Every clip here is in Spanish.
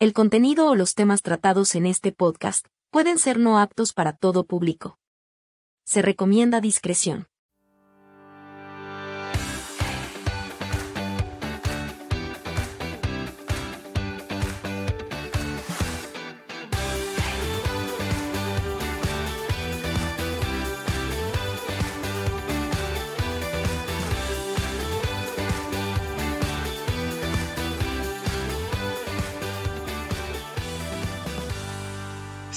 El contenido o los temas tratados en este podcast pueden ser no aptos para todo público. Se recomienda discreción.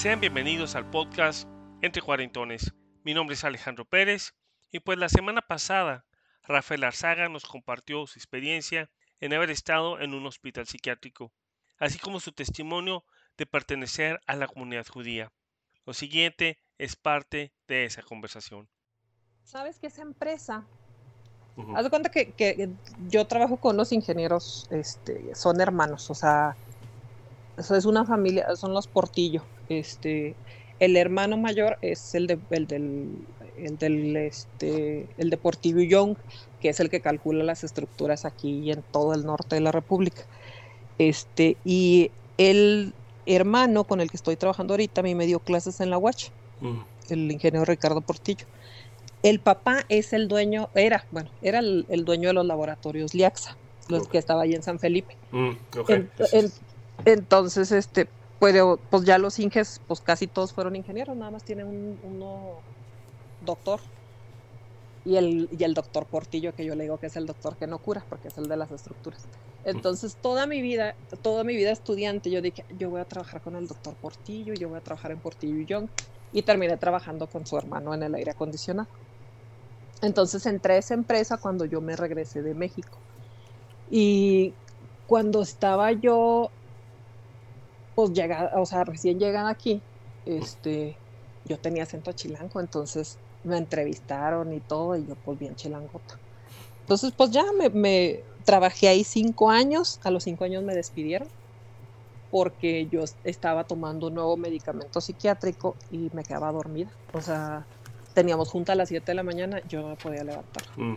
Sean bienvenidos al podcast Entre Cuarentones. Mi nombre es Alejandro Pérez y pues la semana pasada Rafael Arzaga nos compartió su experiencia en haber estado en un hospital psiquiátrico, así como su testimonio de pertenecer a la comunidad judía. Lo siguiente es parte de esa conversación. ¿Sabes que esa empresa? Haz de cuenta que, que, yo trabajo con los ingenieros, este, son hermanos, o sea, eso es una familia, son los Portillo. Este, el hermano mayor es el, de, el del, el del este, el Deportivo Young, que es el que calcula las estructuras aquí y en todo el norte de la República. Este, y el hermano con el que estoy trabajando ahorita a mí me dio clases en la UACH, el ingeniero Ricardo Portillo. El papá es el dueño, era, bueno, era el, dueño de los laboratorios Liaxa, los que estaba ahí en San Felipe. entonces, este, pues ya los inges, pues casi todos fueron ingenieros, nada más tiene un, uno doctor. Y el, y el doctor Portillo, que yo le digo que es el doctor que no cura, porque es el de las estructuras. Entonces, toda mi vida, toda mi vida estudiante, yo dije, yo voy a trabajar con el doctor Portillo, yo voy a trabajar en Portillo y Young. Y terminé trabajando con su hermano en el aire acondicionado. Entonces, entré a esa empresa cuando yo me regresé de México. Y cuando estaba yo pues llega, o sea, recién llegan aquí, este, yo tenía acento chilango, entonces me entrevistaron y todo, y yo pues bien chilangota. Entonces, pues ya me, me trabajé ahí cinco años, a los cinco años me despidieron porque yo estaba tomando un nuevo medicamento psiquiátrico y me quedaba dormida. O sea, teníamos junta a las 7 de la mañana, yo no me podía levantar. Mm.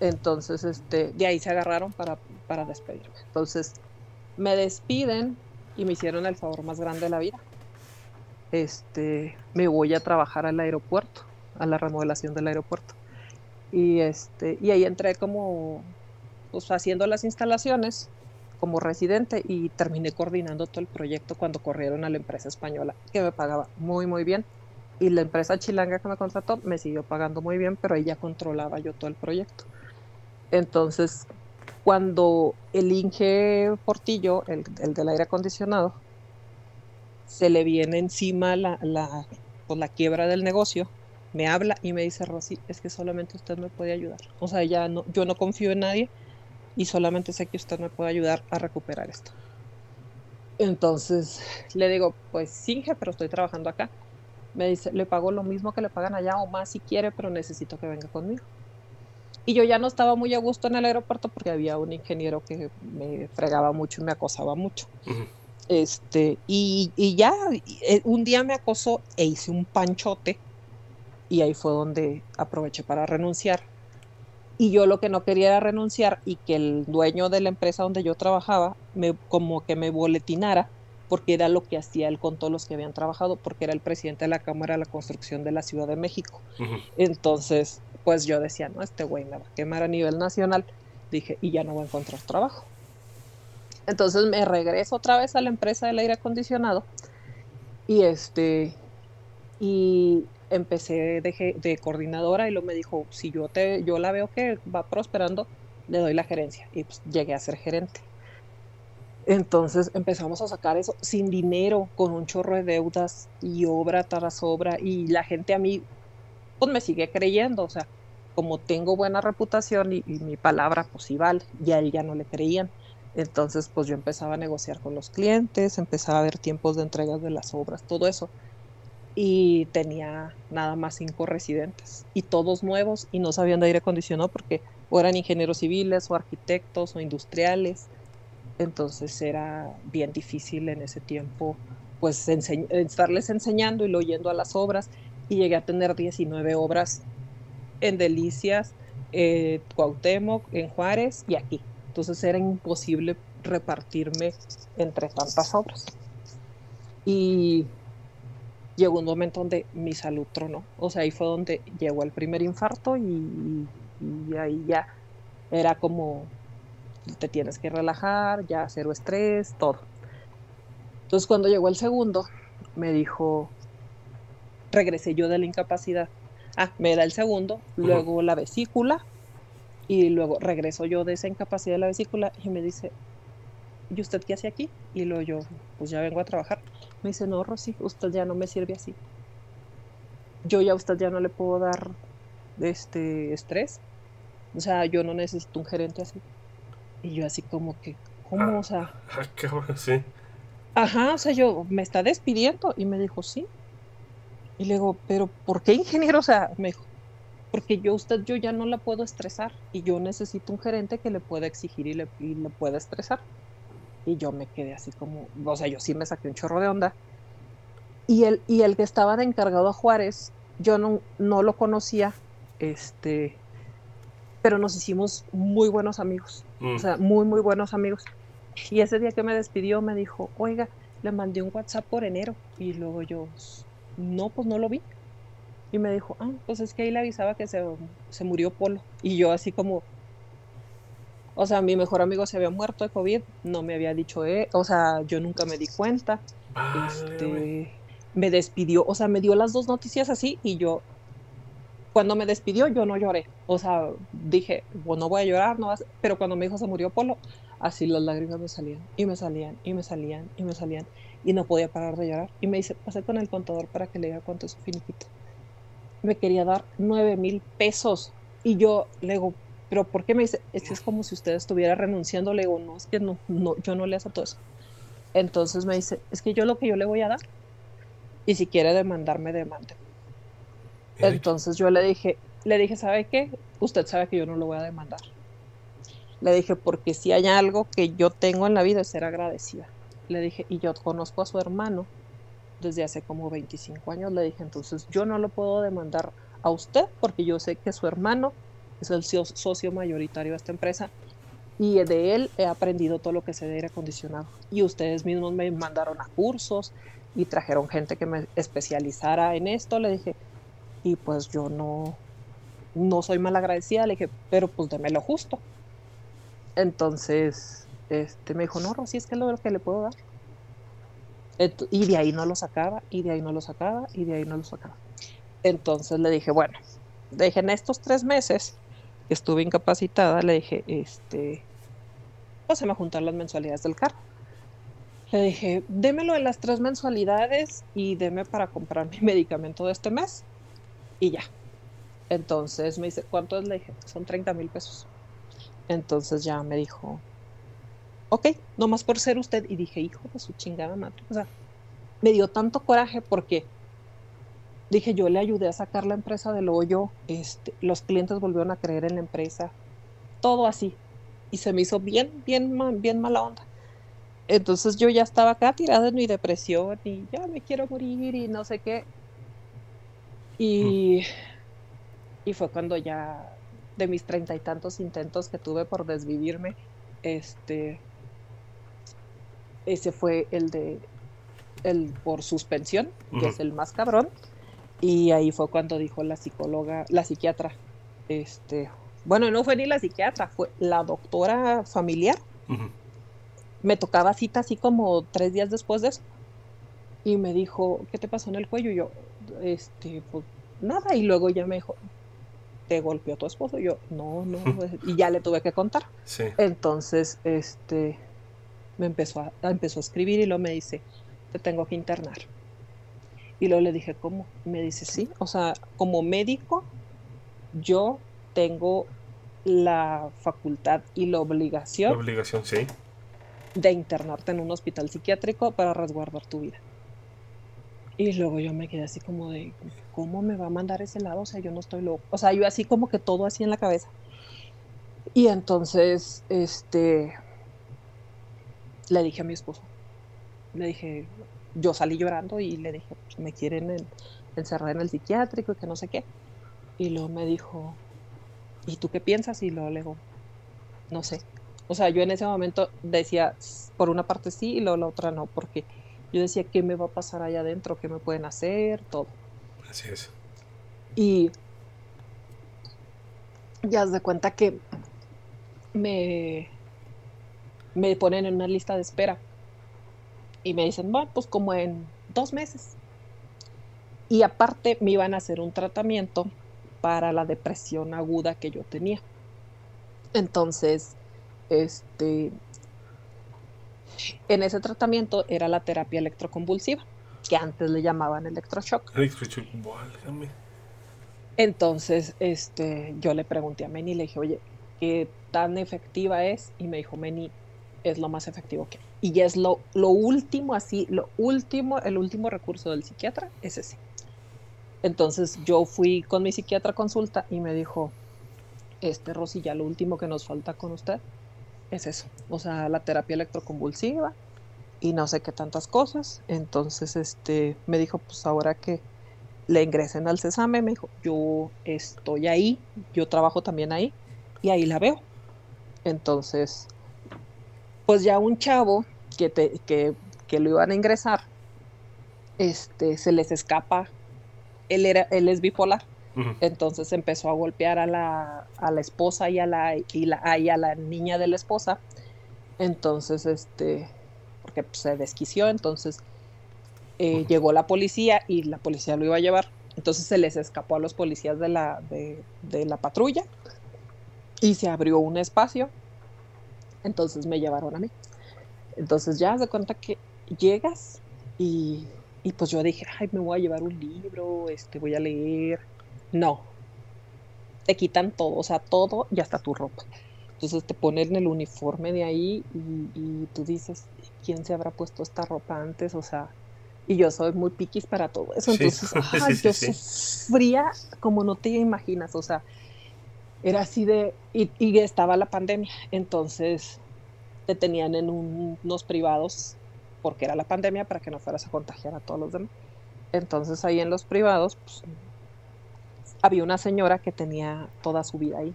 Entonces, este, de ahí se agarraron para, para despedirme. Entonces, me despiden y me hicieron el favor más grande de la vida. Este, me voy a trabajar al aeropuerto, a la remodelación del aeropuerto. Y este, y ahí entré como pues haciendo las instalaciones como residente y terminé coordinando todo el proyecto cuando corrieron a la empresa española, que me pagaba muy muy bien. Y la empresa chilanga que me contrató me siguió pagando muy bien, pero ahí ya controlaba yo todo el proyecto. Entonces, cuando el Inge Portillo, el, del aire acondicionado, se le viene encima la, la, pues, la quiebra del negocio, me habla y me dice, Rosy, es que solamente usted me puede ayudar. O sea, ya no, yo no confío en nadie y solamente sé que usted me puede ayudar a recuperar esto. Entonces le digo, pues Inge, pero estoy trabajando acá. Me dice, le pago lo mismo que le pagan allá o más si quiere, pero necesito que venga conmigo. Y yo ya no estaba muy a gusto en el aeropuerto porque había un ingeniero que me fregaba mucho y me acosaba mucho. Este, y, y, ya eh, un día me acosó e hice un panchote y ahí fue donde aproveché para renunciar. Y yo lo que no quería era renunciar y que el dueño de la empresa donde yo trabajaba me como que me boletinara porque era lo que hacía él con todos los que habían trabajado, porque era el presidente de la Cámara de la Construcción de la Ciudad de México. Entonces, pues yo decía, no, este güey me va a quemar a nivel nacional. Dije, y ya no voy a encontrar trabajo. Entonces me regreso otra vez a la empresa del aire acondicionado y este, y empecé de, de coordinadora y luego me dijo, si yo, te, yo la veo que va prosperando, le doy la gerencia. Y pues llegué a ser gerente. Entonces empezamos a sacar eso sin dinero, con un chorro de deudas y obra tras obra. Y la gente a mí, pues me sigue creyendo. O sea, como tengo buena reputación y, mi palabra, pues sí vale. Y a él ya no le creían. Entonces, pues yo empezaba a negociar con los clientes, empezaba a ver tiempos de entregas de las obras, todo eso. Y tenía nada más cinco residentes y todos nuevos y no sabían de aire acondicionado porque eran ingenieros civiles o arquitectos o industriales entonces era bien difícil en ese tiempo pues estarles enseñando y lo yendo a las obras y llegué a tener 19 obras en Delicias, eh, Cuauhtémoc, en Juárez y aquí. Entonces era imposible repartirme entre tantas obras. Y llegó un momento donde mi salud tronó. O sea, ahí fue donde llegó el primer infarto y, y ahí ya era como te tienes que relajar, ya cero estrés, todo. Entonces cuando llegó el segundo, me dijo, regresé yo de la incapacidad. Ah, me da el segundo, luego la vesícula y luego regreso yo de esa incapacidad de la vesícula y me dice, ¿y usted qué hace aquí? Y luego yo, pues ya vengo a trabajar. Me dice, no, Rosy, usted ya no me sirve así. Yo ya a usted ya no le puedo dar este estrés. O sea, yo no necesito un gerente así. Y yo así como que, ¿cómo? O sea... Ah, sí. Ajá, o sea, yo, me está despidiendo. Y me dijo, sí. Y le digo, pero ¿por qué ingeniero? O sea, me dijo, porque yo usted, yo ya no la puedo estresar. Y yo necesito un gerente que le pueda exigir y le, y le pueda estresar. Y yo me quedé así como, o sea, yo sí me saqué un chorro de onda. Y el, y el que estaba de encargado a Juárez, yo no, no lo conocía, este, pero nos hicimos muy buenos amigos. O mm. sea, muy, muy buenos amigos. Y ese día que me despidió me dijo, oiga, le mandé un WhatsApp por enero. Y luego yo, no, pues no lo vi. Y me dijo, ah, pues es que ahí le avisaba que se, se murió Polo. Y yo así como, o sea, mi mejor amigo se había muerto de COVID, no me había dicho, eh, o sea, yo nunca me di cuenta. este, me despidió, o sea, me dio las dos noticias así y yo, cuando me despidió, yo no lloré. O sea, dije, bueno, no voy a llorar, no pero cuando mi hijo se murió Polo, así las lágrimas me salían y me salían y me salían y me salían y no podía parar de llorar. Y me dice, pasé con el contador para que le diga cuánto es su finiquito. Me quería dar nueve mil pesos y yo le digo, pero ¿por qué me dice? Es que es como si usted estuviera renunciando. Le digo, no, es que no, no, yo no le hago todo eso. Entonces me dice, es que yo lo que yo le voy a dar, y si quiere demandarme, demande. Entonces yo le dije, le dije, ¿sabe qué? Usted sabe que yo no lo voy a demandar. Le dije, porque si hay algo que yo tengo en la vida es ser agradecida. Le dije, y yo conozco a su hermano desde hace como 25 años. Le dije, entonces yo no lo puedo demandar a usted porque yo sé que su hermano es el socio mayoritario de esta empresa y de él he aprendido todo lo que sé de aire acondicionado. Y ustedes mismos me mandaron a cursos y trajeron gente que me especializara en esto. Le dije, y pues yo no, no soy mal agradecida. Le dije, pero pues déme lo justo. Entonces, este, me dijo, no, Rosy, es que es lo que le puedo dar. y de ahí no lo sacaba, y de ahí no lo sacaba, y de ahí no lo sacaba. Entonces le dije, bueno, dije, en estos tres meses estuve incapacitada, le dije, este, pues se me juntar las mensualidades del carro. Le dije, démelo en las tres mensualidades y deme para comprar mi medicamento de este mes. Y ya. Entonces me dice, ¿cuánto es? Le dije, son 30 mil pesos. Entonces ya me dijo, ok, nomás por ser usted. Y dije, hijo de su chingada madre. O sea, me dio tanto coraje porque dije, yo le ayudé a sacar la empresa del hoyo, este, los clientes volvieron a creer en la empresa, todo así. Y se me hizo bien, bien, bien mala onda. Entonces yo ya estaba acá tirada en mi depresión y ya me quiero morir y no sé qué. Y, mm. y fue cuando ya de mis treinta y tantos intentos que tuve por desvivirme, este, ese fue el de el por suspensión, que es el más cabrón. Y ahí fue cuando dijo la psicóloga, la psiquiatra, este, bueno, no fue ni la psiquiatra, fue la doctora familiar. Me tocaba cita así como tres días después de eso. Y me dijo, ¿qué te pasó en el cuello? Y yo, este, pues nada. Y luego ya me dijo, ¿te golpeó tu esposo? Y yo, no, no. y ya le tuve que contar. Entonces, este, me empezó a, empezó a escribir y luego me dice, te tengo que internar. Y luego le dije, ¿cómo? me dice, sí, o sea, como médico, yo tengo la facultad y la obligación. La obligación, sí. De internarte en un hospital psiquiátrico para resguardar tu vida. Y luego yo me quedé así como de, ¿cómo me va a mandar ese lado? O sea, yo no estoy loco. O sea, yo así como que todo así en la cabeza. Y entonces, este, le dije a mi esposo, le dije, yo salí llorando y le dije, pues, me quieren encerrar en el psiquiátrico y que no sé qué. Y luego me dijo, ¿y tú qué piensas? Y luego le digo, no sé. O sea, yo en ese momento decía, por una parte sí y luego la otra no, porque yo decía, ¿qué me va a pasar allá adentro? ¿Qué me pueden hacer? Todo. Así es. Y ya de cuenta que me, me ponen en una lista de espera y me dicen, bueno, pues como en dos meses. Y aparte me iban a hacer un tratamiento para la depresión aguda que yo tenía. Entonces, este, en ese tratamiento era la terapia electroconvulsiva, que antes le llamaban electroshock. Entonces, este, yo le pregunté a Meni, le dije, oye, ¿qué tan efectiva es? Y me dijo, Meni, es lo más efectivo que hay. Y es lo, lo último, así, lo último, el último recurso del psiquiatra es ese. Entonces yo fui con mi psiquiatra a consulta y me dijo, este Rosy, ya lo último que nos falta con usted es eso, o sea, la terapia electroconvulsiva y no sé qué tantas cosas. Entonces, este, me dijo, pues ahora que le ingresen al cesame, me dijo, yo estoy ahí, yo trabajo también ahí y ahí la veo. Entonces, pues ya un chavo que, te, que, que lo iban a ingresar, este, se les escapa, él, era, él es bipolar, entonces empezó a golpear a la, a la esposa y a la, y, la, a la niña de la esposa. Entonces, este, porque pues, se desquició, entonces eh, llegó la policía y la policía lo iba a llevar. Entonces se les escapó a los policías de la, de, de la patrulla y se abrió un espacio. Entonces me llevaron a mí. Entonces ya se cuenta que llegas y, y, pues yo dije, ay, me voy a llevar un libro, este, voy a leer no. Te quitan todo, o sea, todo y hasta tu ropa. Entonces te ponen el uniforme de ahí y, tú dices, ¿quién se habrá puesto esta ropa antes? O sea, y yo soy muy piquis para todo eso. Entonces, yo sufría como no te imaginas, o sea, era así de, y, estaba la pandemia, entonces te tenían en unos privados, porque era la pandemia, para que no fueras a contagiar a todos los demás. Entonces ahí en los privados, pues había una señora que tenía toda su vida ahí.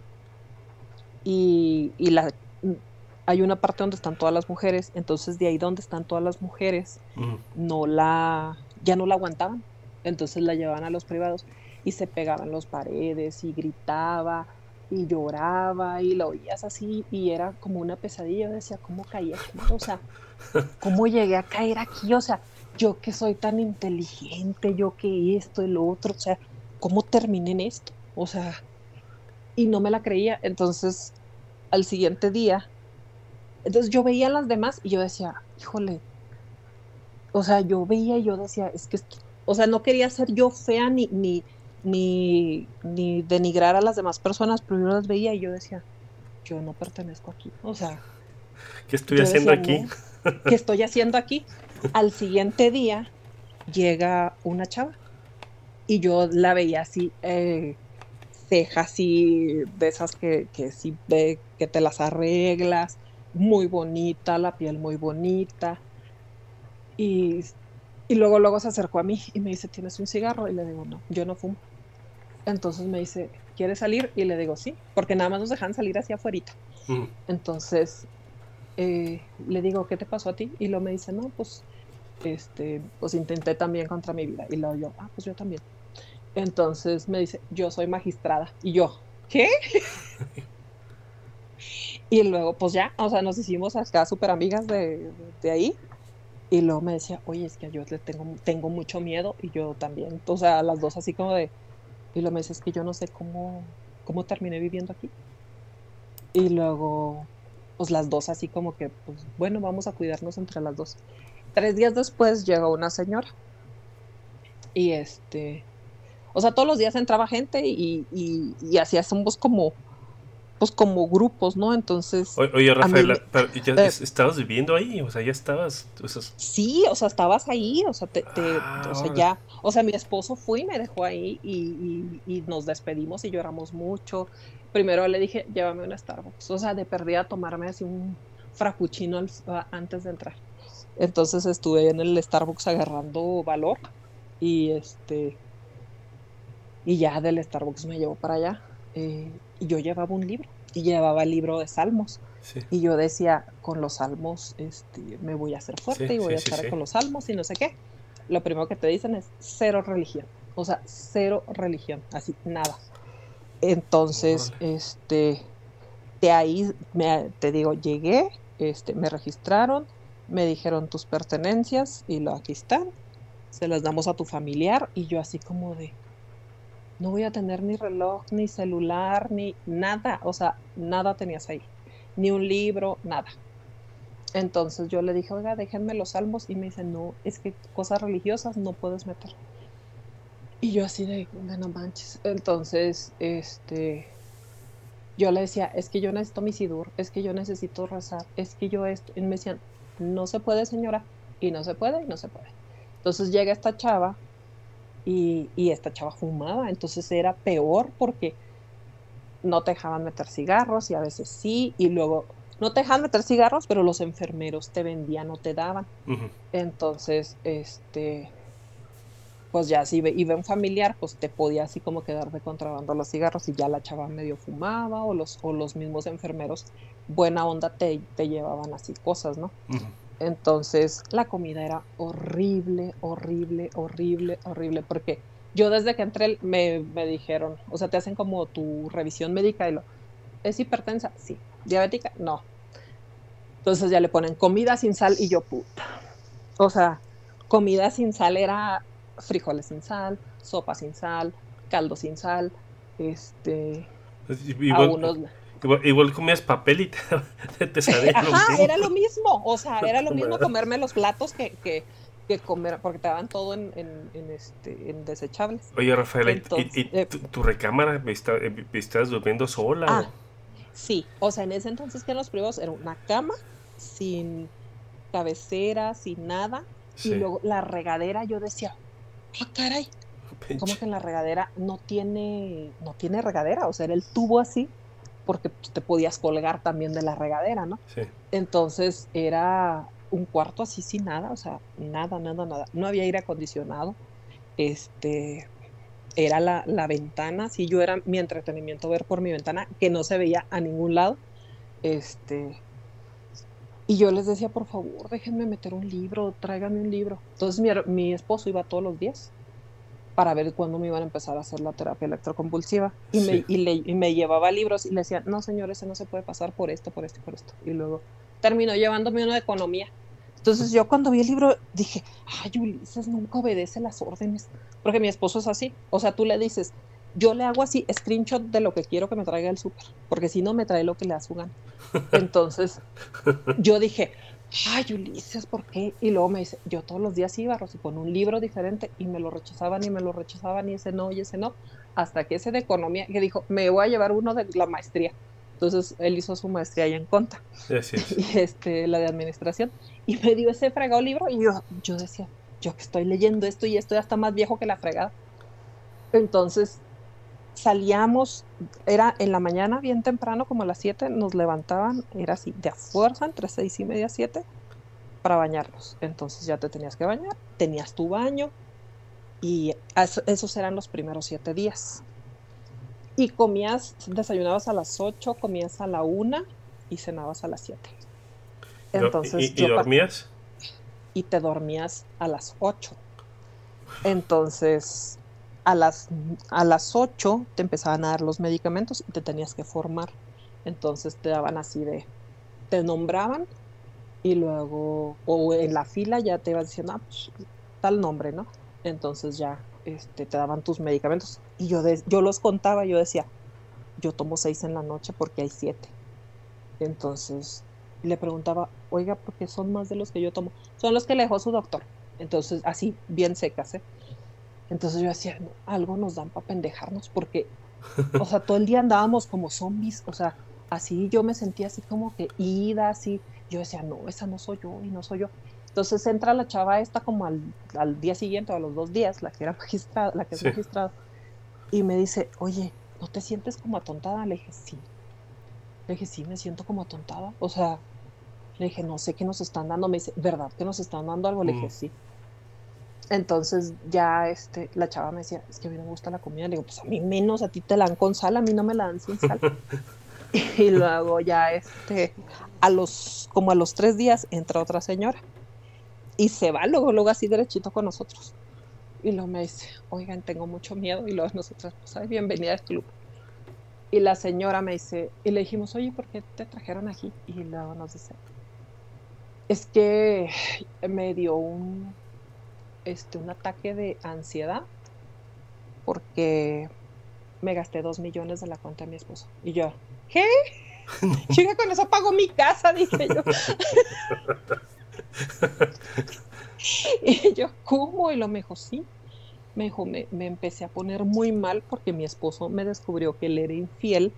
Y, la, hay una parte donde están todas las mujeres, entonces de ahí donde están todas las mujeres, no la, ya no la aguantaban. Entonces la llevaban a los privados y se pegaban los paredes y gritaba y lloraba y lo oías así y era como una pesadilla. Yo decía, ¿cómo caí aquí? O sea, ¿cómo llegué a caer aquí? O sea, yo que soy tan inteligente, yo que esto y lo otro, o sea, ¿cómo terminé en esto? O sea, y no me la creía. Entonces, al siguiente día, entonces yo veía a las demás y yo decía, híjole, o sea, yo veía y yo decía, es que, o sea, no quería ser yo fea ni, ni, ni, ni denigrar a las demás personas, pero yo las veía y yo decía, yo no pertenezco aquí. O sea, ¿qué estoy haciendo aquí? ¿Qué estoy haciendo aquí? Al siguiente día llega una chava y yo la veía así, eh, cejas así, de esas que, que sí ve que te las arreglas, muy bonita, la piel muy bonita. Y, y luego, luego se acercó a mí y me dice, ¿tienes un cigarro? Y le digo, no, yo no fumo. Entonces me dice, ¿quieres salir? Y le digo, sí, porque nada más nos dejan salir hacia afuera. Entonces eh, le digo, ¿qué te pasó a ti? Y luego me dice, no, pues, este, pues intenté también contra mi vida. Y luego yo, ah, pues yo también. Entonces me dice, yo soy magistrada. Y yo, ¿qué? y luego, pues ya, o sea, nos hicimos acá súper amigas de, ahí. Y luego me decía, oye, es que yo le tengo, tengo mucho miedo y yo también. O sea, las dos así como de... Y luego me dice, es que yo no sé cómo, cómo terminé viviendo aquí. Y luego, pues las dos así como que, pues bueno, vamos a cuidarnos entre las dos. Tres días después llegó una señora. Y este, o sea, todos los días entraba gente y, y, y hacíamos como, pues como grupos, ¿no? Entonces... oye, Rafael, ¿ya eh, estabas viviendo ahí? O sea, ya estabas... Sí, o sea, estabas ahí, o sea, te, ah, o sea, ya... O sea, mi esposo fue y me dejó ahí y, y, nos despedimos y lloramos mucho. Primero le dije, llévame una Starbucks. O sea, de perdida tomarme así un frappuccino antes de entrar. Entonces estuve en el Starbucks agarrando valor y este y ya del Starbucks me llevó para allá. Eh, y yo llevaba un libro. Y llevaba el libro de Salmos. Y yo decía, con los salmos este, me voy a hacer fuerte y voy a estar con los salmos y no sé qué. Lo primero que te dicen es cero religión. O sea, cero religión, así, nada. Entonces, este, de ahí, me, te digo, llegué, este, me registraron, me dijeron tus pertenencias y lo aquí están, se las damos a tu familiar y yo así como de, no voy a tener ni reloj, ni celular, ni nada, o sea, nada tenías ahí, ni un libro, nada. Entonces yo le dije, oiga, déjenme los salmos y me dice, no, es que cosas religiosas no puedes meter. Y yo así de, no manches. Entonces, este, yo le decía, es que yo necesito mi sidur, es que yo necesito rezar, es que yo esto. Y me decían, no se puede, señora, y no se puede, y no se puede. Entonces llega esta chava y, y esta chava fumaba, entonces era peor porque no te dejaban meter cigarros y a veces sí, y luego no te dejaban meter cigarros, pero los enfermeros te vendían o te daban. Entonces, este, pues ya si iba un familiar, pues te podía así como quedar de contrabando los cigarros y ya la chava medio fumaba o los, o los mismos enfermeros buena onda te, te llevaban así cosas, ¿no? Entonces la comida era horrible, horrible, horrible, horrible, porque yo desde que entré me, me dijeron, o sea, te hacen como tu revisión médica y lo, ¿es hipertensa? Sí. ¿Diabética? No. Entonces ya le ponen comida sin sal y yo puta. O sea, comida sin sal era frijoles sin sal, sopa sin sal, caldo sin sal, este... Igual, igual, comías papel y te, te sabía Ajá, era lo mismo, o sea, era lo mismo comerme los platos que, que, que comer, porque te daban todo en, en, este, en desechables. Oye, Rafael, ¿y, eh, tu, recámara me, está, eh, estás durmiendo sola? Ah, sí, o sea, en ese entonces que en los privados era una cama sin cabecera, sin nada, y luego la regadera, yo decía, ah, caray, como que en la regadera no tiene, no tiene regadera? O sea, era el tubo así, porque pues, te podías colgar también de la regadera, ¿no? Sí. Entonces era un cuarto así sin nada, o sea, nada, nada, nada. No había aire acondicionado. Este, era la, la ventana, si yo era mi entretenimiento ver por mi ventana, que no se veía a ningún lado. Este, y yo les decía, por favor, déjenme meter un libro, tráiganme un libro. Entonces mi, esposo iba todos los días para ver cuándo me iban a empezar a hacer la terapia electrocompulsiva. Y, me, y, me llevaba libros y le decía, no señor, ese no se puede pasar por esto, por esto y por esto. Y luego terminó llevándome uno de economía. Entonces yo cuando vi el libro dije, ay, Ulises nunca obedece las órdenes, porque mi esposo es así. O sea, tú le dices, yo le hago así screenshot de lo que quiero que me traiga el súper, porque si no me trae lo que le gana. Entonces, yo dije, ay, Ulises, ¿por qué? Y luego me dice, yo todos los días iba, Rosy, con un libro diferente y me lo rechazaban y me lo rechazaban y ese no y ese no, hasta que ese de economía, que dijo, me voy a llevar uno de la maestría. Entonces él hizo su maestría ahí en conta. Y este, la de administración. Y me dio ese fregado libro y yo, yo decía, yo que estoy leyendo esto y estoy hasta más viejo que la fregada. Entonces salíamos, era en la mañana bien temprano, como a las 7, nos levantaban, era así, de a fuerza, entre 6 y media, 7, para bañarnos. Entonces ya te tenías que bañar, tenías tu baño y esos eran los primeros 7 días. Y comías, desayunabas a las 8, comías a la 1 y cenabas a las 7. Entonces, ¿Y, dormías? Y te dormías a las 8. Entonces, a las, a las 8 te empezaban a dar los medicamentos y te tenías que formar. Entonces te daban así de, te nombraban y luego, o en la fila ya te iban diciendo, ah, pues, tal nombre, ¿no? Entonces ya este, te daban tus medicamentos. Y yo, yo los contaba, yo decía, yo tomo seis en la noche porque hay siete. Entonces le preguntaba, oiga, ¿por qué son más de los que yo tomo? Son los que le dejó su doctor. Entonces, así, bien secas, ¿eh? Entonces yo decía, algo nos dan para pendejarnos porque, o sea, todo el día andábamos como zombies, o sea, así yo me sentía así como que ida, así, yo decía, no, esa no soy yo y no soy yo. Entonces entra la chava esta como al, al día siguiente o a los dos días, la que era magistrada, la que es magistrada, y me dice, oye, ¿no te sientes como atontada? Le dije, sí. Le dije, sí, me siento como atontada. O sea, le dije, no sé qué nos están dando. Me dice, ¿verdad que nos están dando algo? Le dije, mm. sí. Entonces ya este, la chava me decía, es que a mí no me gusta la comida. Le digo, pues a mí menos, a ti te la dan con sal, a mí no me la dan sin sal. Y luego ya este, a los, como a los tres días entra otra señora y se va luego, luego así derechito con nosotros. Y luego me dice, oigan, tengo mucho miedo. Y luego nosotros, pues, ay, bienvenida al club. Y la señora me dice, y le dijimos, oye, ¿por qué te trajeron aquí? Y luego nos dice, es que me dio un, este, un ataque de ansiedad porque me gasté dos millones de la cuenta de mi esposo. Y yo, ¿qué? Chica, con eso pago mi casa, dije yo. y yo, ¿cómo? Y lo me dijo, sí. Me dijo, me, me, empecé a poner muy mal porque mi esposo me descubrió que él era infiel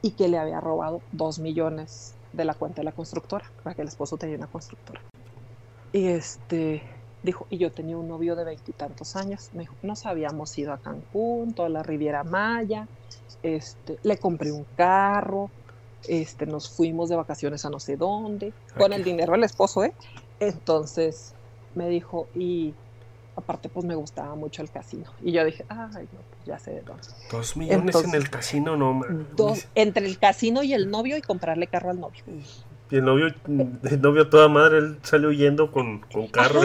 y que le había robado dos millones de la cuenta de la constructora, para que el esposo tenía una constructora. Y este, dijo, y yo tenía un novio de veintitantos años. Me dijo, nos habíamos ido a Cancún, toda la Riviera Maya, este, le compré un carro, este, nos fuimos de vacaciones a no sé dónde, con el dinero del esposo, ¿eh? Entonces me dijo, y aparte pues me gustaba mucho el casino. Y yo dije, ay, no, pues ya sé de dónde. Dos millones Entonces, en el casino, no, dos, Entre el casino y el novio y comprarle carro al novio. Y el novio, el novio toda madre, él salió huyendo con, con carro.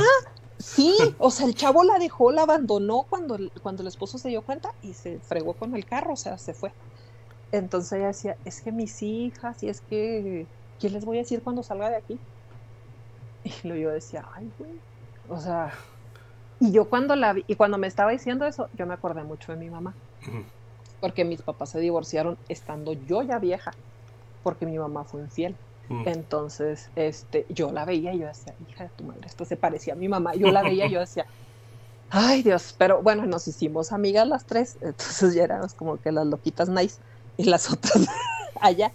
Sí, o sea, el chavo la dejó, la abandonó cuando, cuando el esposo se dio cuenta y se fregó con el carro, o sea, se fue. Entonces ella decía, es que mis hijas, y es que, ¿qué les voy a decir cuando salga de aquí? Y luego yo decía, ay, güey, o sea, y yo cuando la vi, y cuando me estaba diciendo eso, yo me acordé mucho de mi mamá, porque mis papás se divorciaron estando yo ya vieja, porque mi mamá fue infiel. Entonces, este, yo la veía y yo decía, hija de tu madre, esto se parecía a mi mamá. Yo la veía y yo decía, ay Dios, pero bueno, nos hicimos amigas las tres, entonces ya éramos como que las loquitas nice y las otras allá,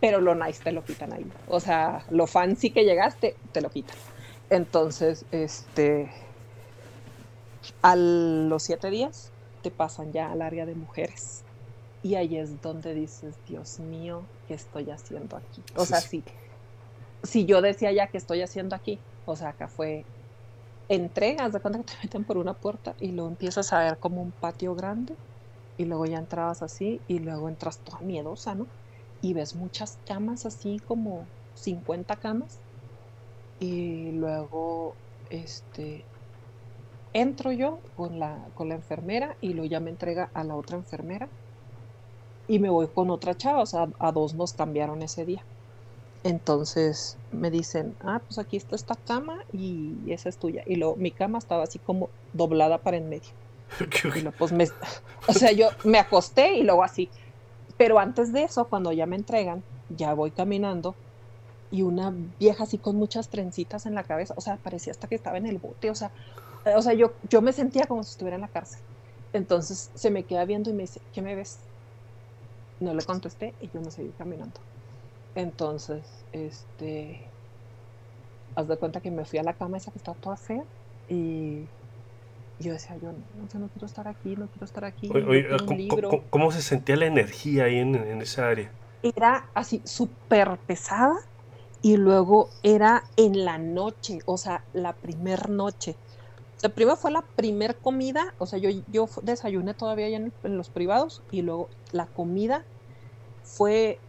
pero lo nice te lo quitan ahí. O sea, lo fancy que llegaste, te lo quitan. Entonces, este, a los siete días te pasan ya al área de mujeres. Y ahí es donde dices, Dios mío, ¿qué estoy haciendo aquí? O sea, sí. si, yo decía ya que estoy haciendo aquí, o sea, acá fue, entré, haz de cuenta que te meten por una puerta y luego empiezas a ver como un patio grande y luego ya entrabas así y luego entras toda miedosa, ¿no? Y ves muchas camas así como 50 camas y luego, este, entro yo con la, con la enfermera y luego ya me entrega a la otra enfermera y me voy con otra chava, o sea, a dos nos cambiaron ese día. Entonces me dicen, ah, pues aquí está esta cama y esa es tuya. Y luego mi cama estaba así como doblada para en medio. y luego, pues me, o sea, yo me acosté y luego así. Pero antes de eso, cuando ya me entregan, ya voy caminando y una vieja así con muchas trencitas en la cabeza, o sea, parecía hasta que estaba en el bote, o sea, o sea, yo, yo me sentía como si estuviera en la cárcel. Entonces se me queda viendo y me dice, ¿qué me ves? No le contesté y yo me seguí caminando. Entonces, este, haz de cuenta que me fui a la cama esa que estaba toda fea y yo decía, yo no, no quiero estar aquí, no quiero estar aquí. ¿cómo, se sentía la energía ahí en, en esa área? Era así súper pesada y luego era en la noche, o sea, la primer noche. O sea, primero fue la primer comida, o sea, yo, yo desayuné todavía allá en, los privados y luego la comida fue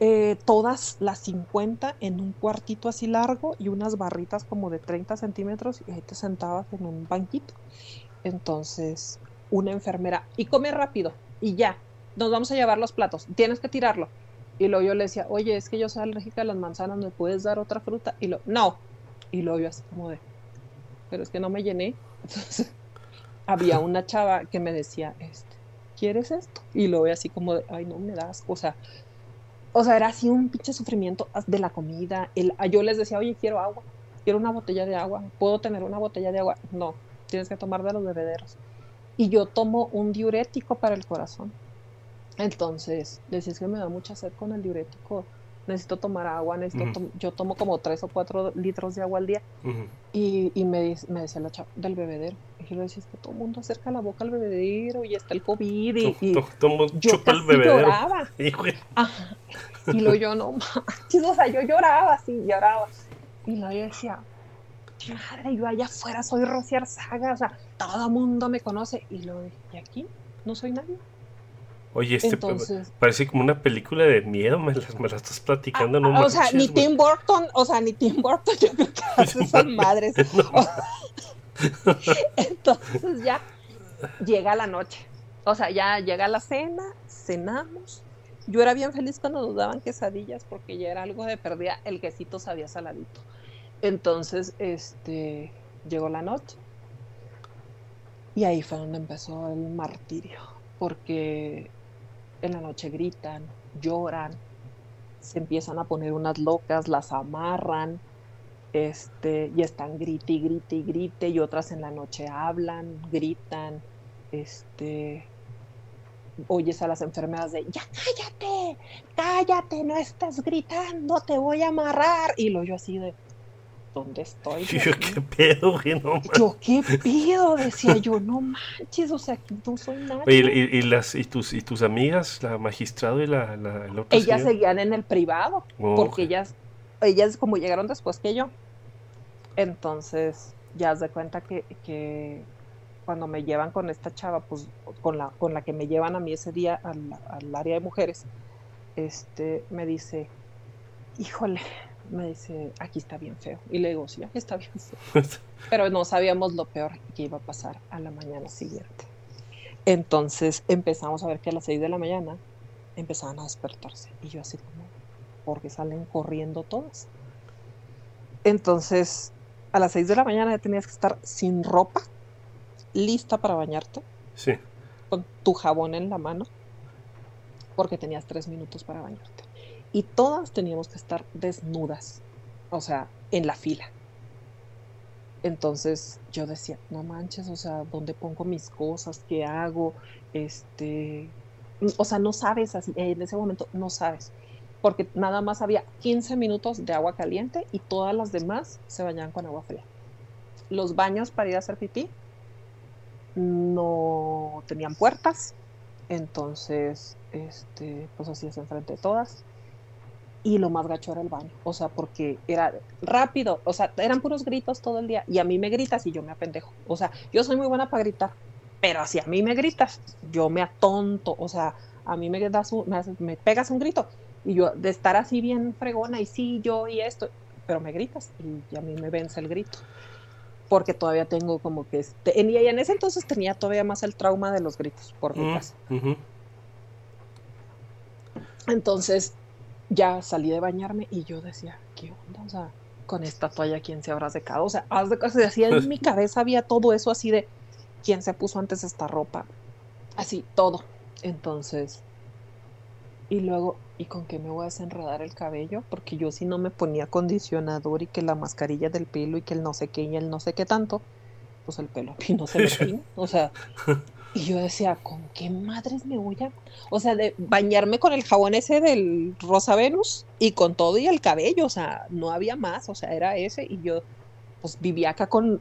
eh, todas las 50 en un cuartito así largo y unas barritas como de 30 centímetros y ahí te sentabas en un banquito. Entonces, una enfermera, y come rápido, y ya, nos vamos a llevar los platos, tienes que tirarlo. Y luego yo le decía, oye, es que yo soy alérgica a las manzanas, ¿me puedes dar otra fruta? Y lo, no. Y luego yo así como de, pero es que no me llené. Había una chava que me decía, este, ¿quieres esto? Y lo ve así como de, ay, no me das, o sea, o sea, era así un pinche sufrimiento de la comida. El, yo les decía, oye, quiero agua, quiero una botella de agua, ¿puedo tener una botella de agua? No, tienes que tomar de los bebederos. Y yo tomo un diurético para el corazón. Entonces, decís que me da mucha sed con el diurético necesito tomar agua, necesito yo tomo como tres o cuatro litros de agua al día. y, y, me, me decía la chava del bebedero. Y yo decía, es que todo el mundo acerca la boca al bebedero y está el COVID. Y, y yo casi lloraba. Y luego yo no manches, o sea, yo lloraba así, lloraba. Y yo decía, madre, yo allá afuera soy Rociar Saga, o sea, todo el mundo me conoce. Y luego dije, ¿y aquí? No soy nadie. Oye, este parece como una película de miedo, me la, me la estás platicando, no ah, O sea, ni Tim Burton, o sea, ni Tim Burton, yo creo que hace esas madres. Entonces ya llega la noche. O sea, ya llega la cena, cenamos. Yo era bien feliz cuando nos daban quesadillas porque ya era algo de pérdida, el quesito sabía saladito. Entonces, este, llegó la noche. Y ahí fue donde empezó el martirio, porque en la noche gritan, lloran, se empiezan a poner unas locas, las amarran, este, y están grite y grite y grite, y otras en la noche hablan, gritan, este, oyes a las enfermeras de, ya cállate, cállate, no estás gritando, te voy a amarrar, y lo yo así de, ¿dónde estoy? Yo, ¿qué pedo, güey? No, yo, ¿qué pedo? Decía yo, no manches, o sea, no soy nada. ¿y, las, y, tus, ¿y tus amigas, la magistrado y la, la, Ellas seguían en el privado, oh, porque ellas, ellas como llegaron después que yo. Entonces, ya has de cuenta que, que cuando me llevan con esta chava, pues con la, con la que me llevan a mí ese día al, al área de mujeres, este, me dice, híjole, me dice, aquí está bien feo. Y le digo, sí, aquí está bien feo. Pero no sabíamos lo peor que iba a pasar a la mañana siguiente. Entonces empezamos a ver que a las 6 de la mañana empezaban a despertarse. Y yo así como, porque salen corriendo todas. Entonces, a las 6 de la mañana ya tenías que estar sin ropa, lista para bañarte. Sí. Con tu jabón en la mano, porque tenías tres minutos para bañarte y todas teníamos que estar desnudas, o sea, en la fila. Entonces yo decía, no manches, o sea, ¿dónde pongo mis cosas? ¿Qué hago? Este, o sea, no sabes así, en ese momento no sabes, porque nada más había 15 minutos de agua caliente y todas las demás se bañaban con agua fría. Los baños para ir a hacer pipí no tenían puertas, entonces, este, pues así es enfrente de todas y lo más gacho era el baño, o sea, porque era rápido, o sea, eran puros gritos todo el día y a mí me gritas y yo me apendejo, o sea, yo soy muy buena para gritar, pero si a mí me gritas, yo me atonto, o sea, a mí me, das me, pegas un grito y yo de estar así bien fregona y sí, yo y esto, pero me gritas y a mí me vence el grito. Porque todavía tengo como que... Este, en, y en ese entonces tenía todavía más el trauma de los gritos por mi mm, casa. Entonces, ya salí de bañarme y yo decía, ¿qué onda? O sea, con esta toalla, ¿quién se habrá secado? O sea, haz de cosas así en mi cabeza había todo eso así de, ¿quién se puso antes esta ropa? Así, todo. Entonces, y luego, ¿y con qué me voy a desenredar el cabello? Porque yo si no me ponía acondicionador y que la mascarilla del pelo y que el no sé qué y el no sé qué tanto, pues el pelo a no se me O sea, y yo decía, ¿con qué madres me voy a...? O sea, de bañarme con el jabón ese del Rosa Venus y con todo y el cabello, o sea, no había más, o sea, era ese y yo pues vivía acá con...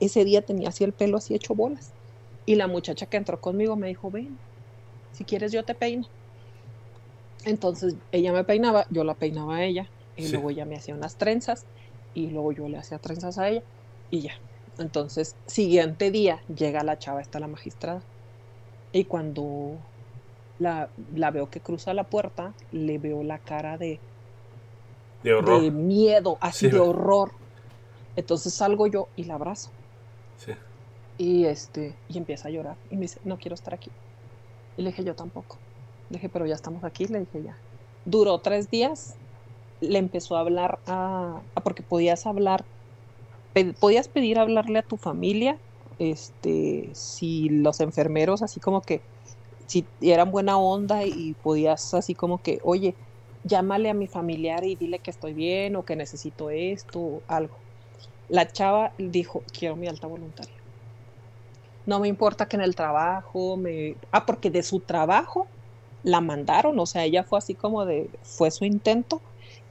ese día tenía así el pelo así hecho bolas. Y la muchacha que entró conmigo me dijo, ven, si quieres yo te peino. Entonces ella me peinaba, yo la peinaba a ella y luego ella me hacía unas trenzas y luego yo le hacía trenzas a ella y ya. Entonces, siguiente día llega la chava, está la magistrada y cuando la, veo que cruza la puerta, le veo la cara de, de, horror. de miedo, así de horror. Entonces salgo yo y la abrazo. Sí. Y este, y empieza a llorar. Y me dice, no quiero estar aquí. Y le dije, yo tampoco. Le dije, pero ya estamos aquí. Le dije, ya. Duró tres días. Le empezó a hablar a, a porque podías hablar, podías pedir hablarle a tu familia este, si los enfermeros así como que, si eran buena onda y podías así como que, oye, llámale a mi familiar y dile que estoy bien o que necesito esto o algo. La chava dijo, quiero mi alta voluntaria. No me importa que en el trabajo me... Ah, porque de su trabajo la mandaron, o sea, ella fue así como de, fue su intento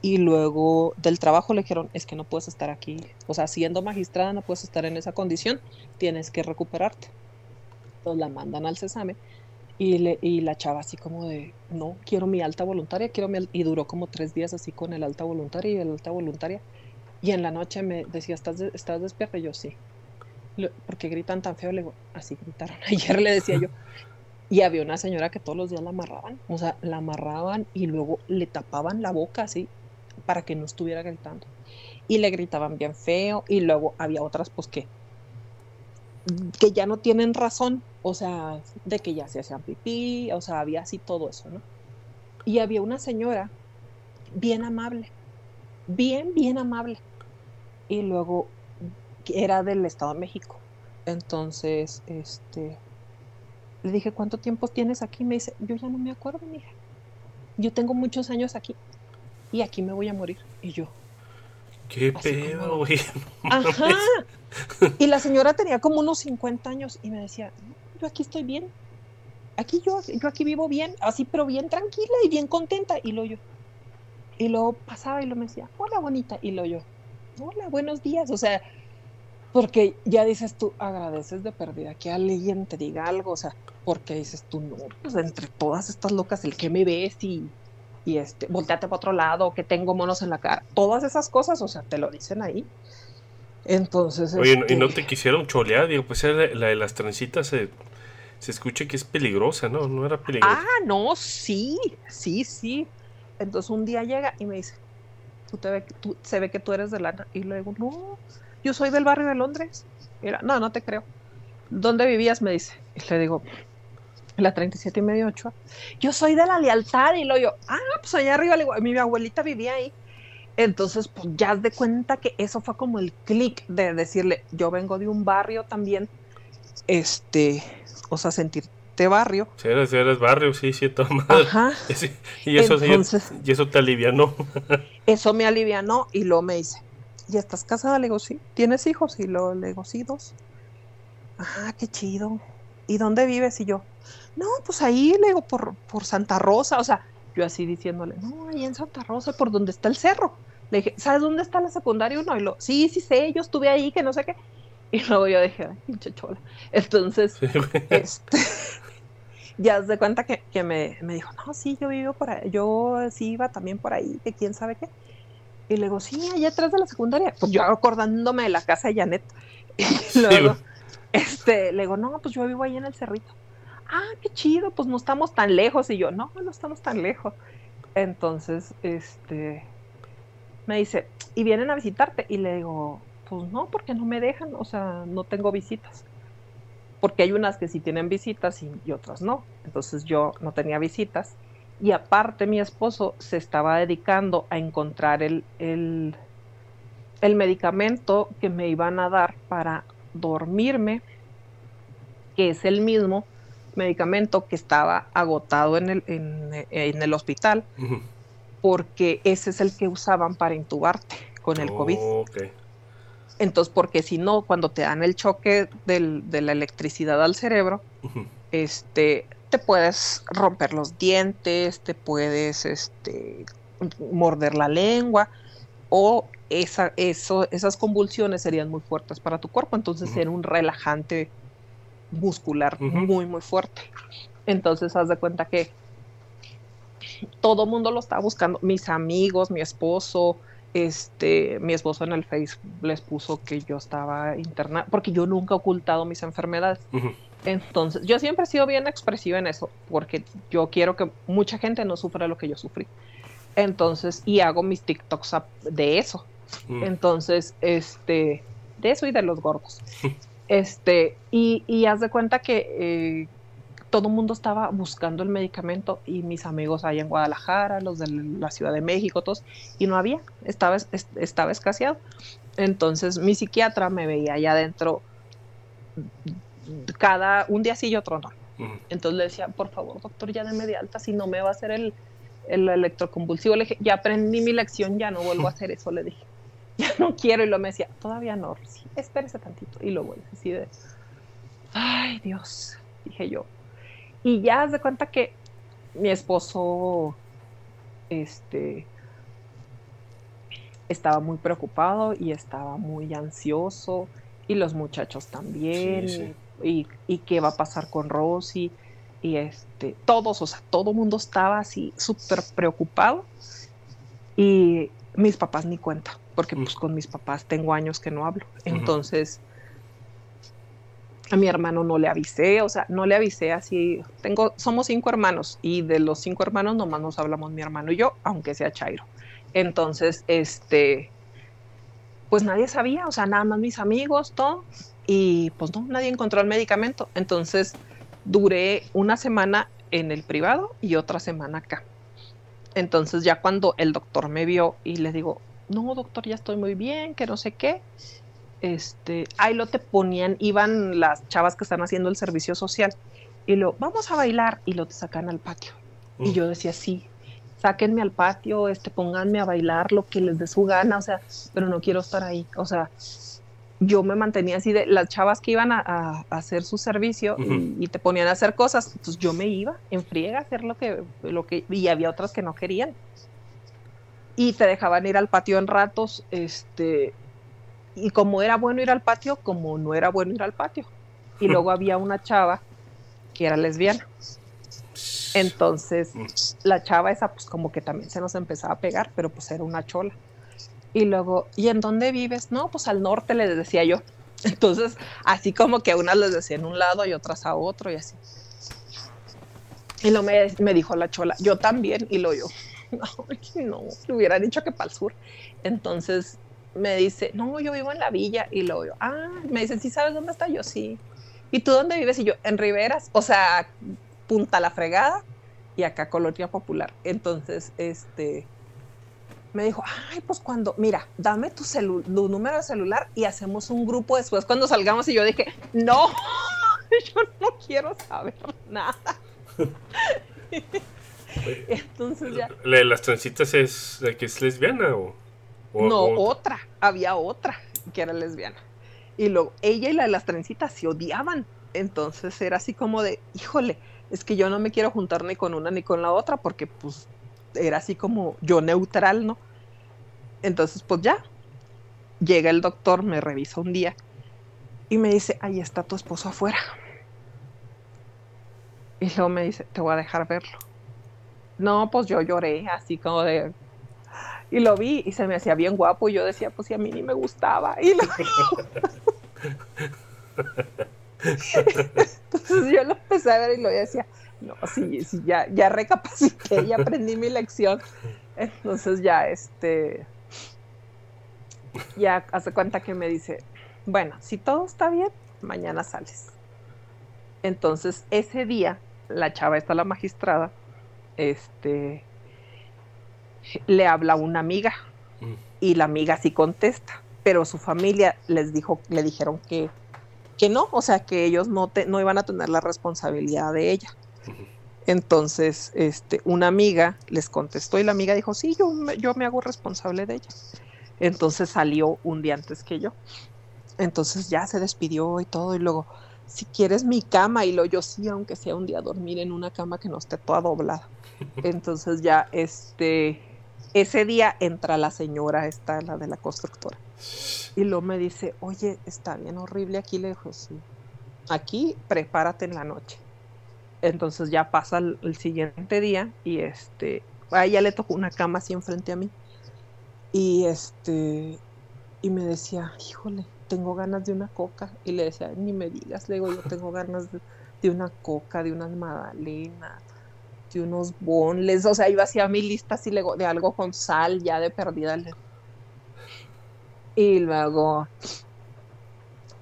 y luego del trabajo le dijeron, es que no puedes estar aquí, o sea, siendo magistrada no puedes estar en esa condición, tienes que recuperarte. Entonces la mandan al cesame y, le, y la chava así como de, no, quiero mi alta voluntaria, quiero mi y duró como tres días así con el alta voluntaria y el alta voluntaria. Y en la noche me decía, ¿estás, ¿estás despierta? Y yo sí. porque gritan tan feo? Le digo, así gritaron. Ayer le decía yo. Y había una señora que todos los días la amarraban, o sea, la amarraban y luego le tapaban la boca así para que no estuviera gritando. Y le gritaban bien feo y luego había otras pues que que ya no tienen razón, o sea, de que ya se hacían pipí, o sea, había así todo eso, ¿no? Y había una señora bien amable, bien, bien amable. Y luego era del Estado de México. Entonces, este, le dije, ¿cuánto tiempo tienes aquí? Me dice, yo ya no me acuerdo, mija. Yo tengo muchos años aquí y aquí me voy a morir. Y yo. ¿Qué pedo, güey? Ajá. Y la señora tenía como unos 50 años y me decía, yo aquí estoy bien. Aquí yo, yo aquí vivo bien, así, pero bien tranquila y bien contenta. Y lo yo. Y luego pasaba y lo me decía, hola bonita. Y lo yo, hola, buenos días. O sea, porque ya dices tú, agradeces de perdida que alguien te diga algo, o sea, porque dices tú, no, pues entre todas estas locas, el que me ves y, y este, volteate para otro lado, que tengo monos en la cara, todas esas cosas, o sea, te lo dicen ahí. Entonces. Oye, y no te quisieron cholear, digo, pues la, la de las trencitas se, se escucha que es peligrosa, ¿no? No era peligrosa. Ah, no, sí, sí, sí. Entonces un día llega y me dice, tú te ve, tú, se ve que tú eres de lana. Y luego, no, yo soy del barrio de Londres. Mira, no, no te creo. ¿Dónde vivías? Me dice. Y le digo, la 37 y medio 8. Yo soy de la lealtad. Y lo yo, ah, pues allá arriba, le digo, mi abuelita vivía ahí. Entonces, pues ya has de cuenta que eso fue como el clic de decirle, yo vengo de un barrio también, este, o sea, sentirte barrio. Si eres, eres barrio, sí, sí, toma. Ajá. Y eso, Entonces, y eso te alivianó. eso me alivianó y luego me dice, ¿ya estás casada? Le digo, sí. ¿Tienes hijos? Y luego le digo, sí, dos. Ah, qué chido. ¿Y dónde vives? Y yo, no, pues ahí, le digo, por, por Santa Rosa, o sea, yo así diciéndole, no, ahí en Santa Rosa, por donde está el cerro. Le dije, ¿sabes dónde está la secundaria uno? Y lo, sí, sí sé, yo estuve ahí, que no sé qué. Y luego yo dije, ay, pinche chola. Entonces, este, ya se cuenta que, que me, me, dijo, no, sí, yo vivo por ahí, yo sí iba también por ahí, que quién sabe qué. Y le digo, sí, allá atrás de la secundaria. Pues yo acordándome de la casa de Janet. Y luego, este, le digo, no, pues yo vivo ahí en el cerrito ah, qué chido, pues no estamos tan lejos. Y yo, no, no estamos tan lejos. Entonces, este, me dice, ¿y vienen a visitarte? Y le digo, pues no, porque no me dejan, o sea, no tengo visitas. Porque hay unas que sí tienen visitas y, otras no. Entonces yo no tenía visitas. Y aparte mi esposo se estaba dedicando a encontrar el, el, el medicamento que me iban a dar para dormirme, que es el mismo medicamento que estaba agotado en el, en, el hospital, porque ese es el que usaban para intubarte con el COVID. Entonces, porque si no, cuando te dan el choque del, de la electricidad al cerebro, este, te puedes romper los dientes, te puedes este, morder la lengua, o esa, eso, esas convulsiones serían muy fuertes para tu cuerpo. Entonces, era un relajante muscular muy, muy fuerte. Entonces, haz de cuenta que todo mundo lo estaba buscando, mis amigos, mi esposo, este, mi esposo en el Facebook les puso que yo estaba internada, porque yo nunca he ocultado mis enfermedades. Entonces, yo siempre he sido bien expresiva en eso, porque yo quiero que mucha gente no sufra lo que yo sufrí. Entonces, y hago mis TikToks de eso. Entonces, este, de eso y de los gordos. Este, y, y haz de cuenta que eh, todo el mundo estaba buscando el medicamento y mis amigos ahí en Guadalajara, los de la Ciudad de México, todos, y no había, estaba, estaba escaseado. Entonces mi psiquiatra me veía allá adentro cada un día sí y otro no. Entonces le decía, por favor, doctor, ya deme de alta, si no me va a hacer el, el electroconvulsivo. Le dije, ya aprendí mi lección, ya no vuelvo a hacer eso, le dije. Ya no quiero. Y lo me decía, todavía no, espérese tantito. Y luego así de, ay Dios, dije yo. Y ya se de cuenta que mi esposo, este, estaba muy preocupado y estaba muy ansioso y los muchachos también Y, y, qué va a pasar con Rosy y este todos o sea todo mundo estaba así súper preocupado y mis papás ni cuenta porque pues con mis papás tengo años que no hablo. Entonces, A mi hermano no le avisé, o sea, no le avisé así. Tengo, somos cinco hermanos y de los cinco hermanos nomás nos hablamos mi hermano y yo, aunque sea Chairo. Entonces, este, pues nadie sabía, o sea, nada más mis amigos, todo. Y pues no, nadie encontró el medicamento. Entonces, duré una semana en el privado y otra semana acá. Entonces, ya cuando el doctor me vio y le digo, no, doctor, ya estoy muy bien, que no sé qué. Este, ahí lo te ponían, iban las chavas que están haciendo el servicio social y lo, vamos a bailar y lo te sacan al patio. Y yo decía, sí, sáquenme al patio, este, pónganme a bailar lo que les dé su gana, o sea, pero no quiero estar ahí. O sea, yo me mantenía así de las chavas que iban a, hacer su servicio y, te ponían a hacer cosas, entonces yo me iba en friega a hacer lo que, lo que, y había otras que no querían y te dejaban ir al patio en ratos, este, y como era bueno ir al patio, como no era bueno ir al patio. Y luego había una chava que era lesbiana. Entonces, la chava esa, pues como que también se nos empezaba a pegar, pero pues era una chola. Y luego, ¿y en dónde vives? No, pues al norte les decía yo. Entonces, así como que unas les decía en un lado y otras a otro y así. Y luego me, me dijo la chola, yo también, y lo yo, no, no, le hubiera dicho que para el sur. Entonces me dice, no, yo vivo en la villa. Y luego yo, ah, me dice, ¿sí sabes dónde está? Yo, sí. ¿Y tú dónde vives? Y yo, en Riberas, o sea, Punta la Fregada y acá Colonia Popular. Entonces, este, me dijo, ay, pues cuando, mira, dame tu, tu número de celular y hacemos un grupo después cuando salgamos. Y yo dije, no, yo no quiero saber nada. Entonces ya. ¿La de las trencitas es la que es lesbiana o.? no, otra. Había otra que era lesbiana. Y luego ella y la de las trencitas se odiaban. Entonces era así como de, híjole, es que yo no me quiero juntar ni con una ni con la otra porque pues era así como yo neutral, ¿no? Entonces pues ya. Llega el doctor, me revisa un día y me dice, ahí está tu esposo afuera. Y luego me dice, te voy a dejar verlo. No, pues yo lloré así como de... Y lo vi y se me hacía bien guapo y yo decía, pues si a mí ni me gustaba. Y lo... Entonces yo lo empecé a ver y lo decía, no, sí, sí, ya, ya recapacité, ya aprendí mi lección. Entonces ya, este, ya hace cuenta que me dice, bueno, si todo está bien, mañana sales. Entonces ese día, la chava está la magistrada, este, le habla una amiga y la amiga sí contesta, pero su familia les dijo, le dijeron que, que no, o sea, que ellos no, no iban a tener la responsabilidad de ella. Entonces, este, una amiga les contestó y la amiga dijo, sí, yo me, yo me hago responsable de ella. Entonces salió un día antes que yo. Entonces ya se despidió y todo y luego, si quieres mi cama y lo yo sí, aunque sea un día dormir en una cama que no esté toda doblada. Entonces ya este ese día entra la señora esta, la de la constructora. Y luego me dice, oye, está bien horrible aquí lejos. Aquí prepárate en la noche. Entonces ya pasa el, siguiente día y este, a ella le tocó una cama así enfrente a mí. Y este, y me decía, híjole, tengo ganas de una coca. Y le decía, ni me digas, le digo, yo tengo ganas de, de una coca, de unas magdalenas, unos bonles, o sea, iba hacía mi lista así de algo con sal ya de perdida. Y luego,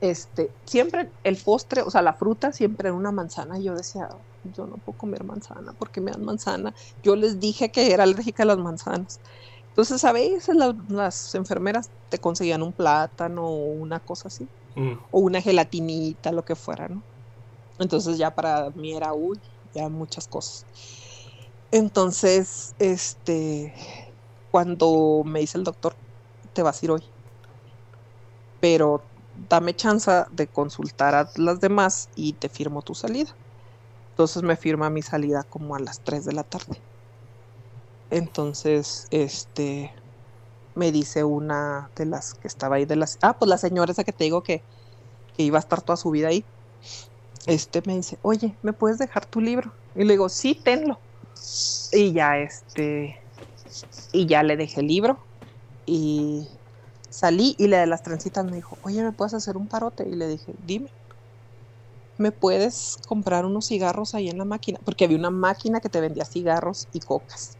este, siempre el postre, o sea, la fruta siempre una manzana. Y yo decía, yo no puedo comer manzana porque me dan manzana. Yo les dije que era alérgica a las manzanas. Entonces a veces las, enfermeras te conseguían un plátano o una cosa así, mm. o una gelatinita, lo que fuera, ¿no? Entonces ya para mí era, uy, ya muchas cosas. Entonces, este, cuando me dice el doctor, te vas a ir hoy, pero dame chance de consultar a las demás y te firmo tu salida. Entonces me firma mi salida como a las 3 de la tarde. Entonces, este, me dice una de las que estaba ahí de las, ah, pues la señora esa que te digo que, que iba a estar toda su vida ahí. Este me dice, oye, ¿me puedes dejar tu libro? Y le digo, sí, tenlo. Y ya este, y ya le dejé el libro y salí y la de las trencitas me dijo, oye, ¿me puedes hacer un parote? Y le dije, dime. ¿Me puedes comprar unos cigarros ahí en la máquina? Porque había una máquina que te vendía cigarros y cocas.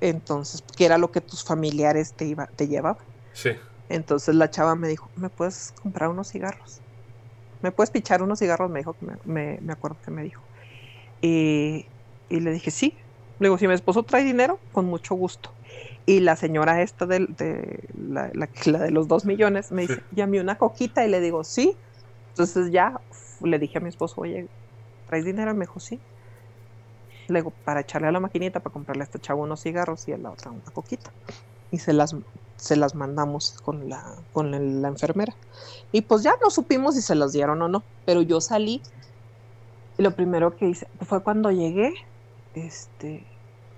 Entonces, que era lo que tus familiares te, iba, te llevaban. Sí. Entonces la chava me dijo, ¿me puedes comprar unos cigarros? ¿Me puedes pichar unos cigarros? Me dijo, me, me, acuerdo que me dijo. Y, y, le dije, sí. Le digo, si mi esposo trae dinero, con mucho gusto. Y la señora esta de, de la, la, de los dos millones me dice, sí. una coquita. Y le digo, sí. Entonces ya le dije a mi esposo, oye, ¿traes dinero? Me dijo, sí. Le digo, para echarle a la maquinita, para comprarle a esta chava unos cigarros y a la otra una coquita. Y se las, se las mandamos con la, con la enfermera. Y pues ya no supimos si se las dieron o no. Pero yo salí. Y lo primero que hice fue cuando llegué, este,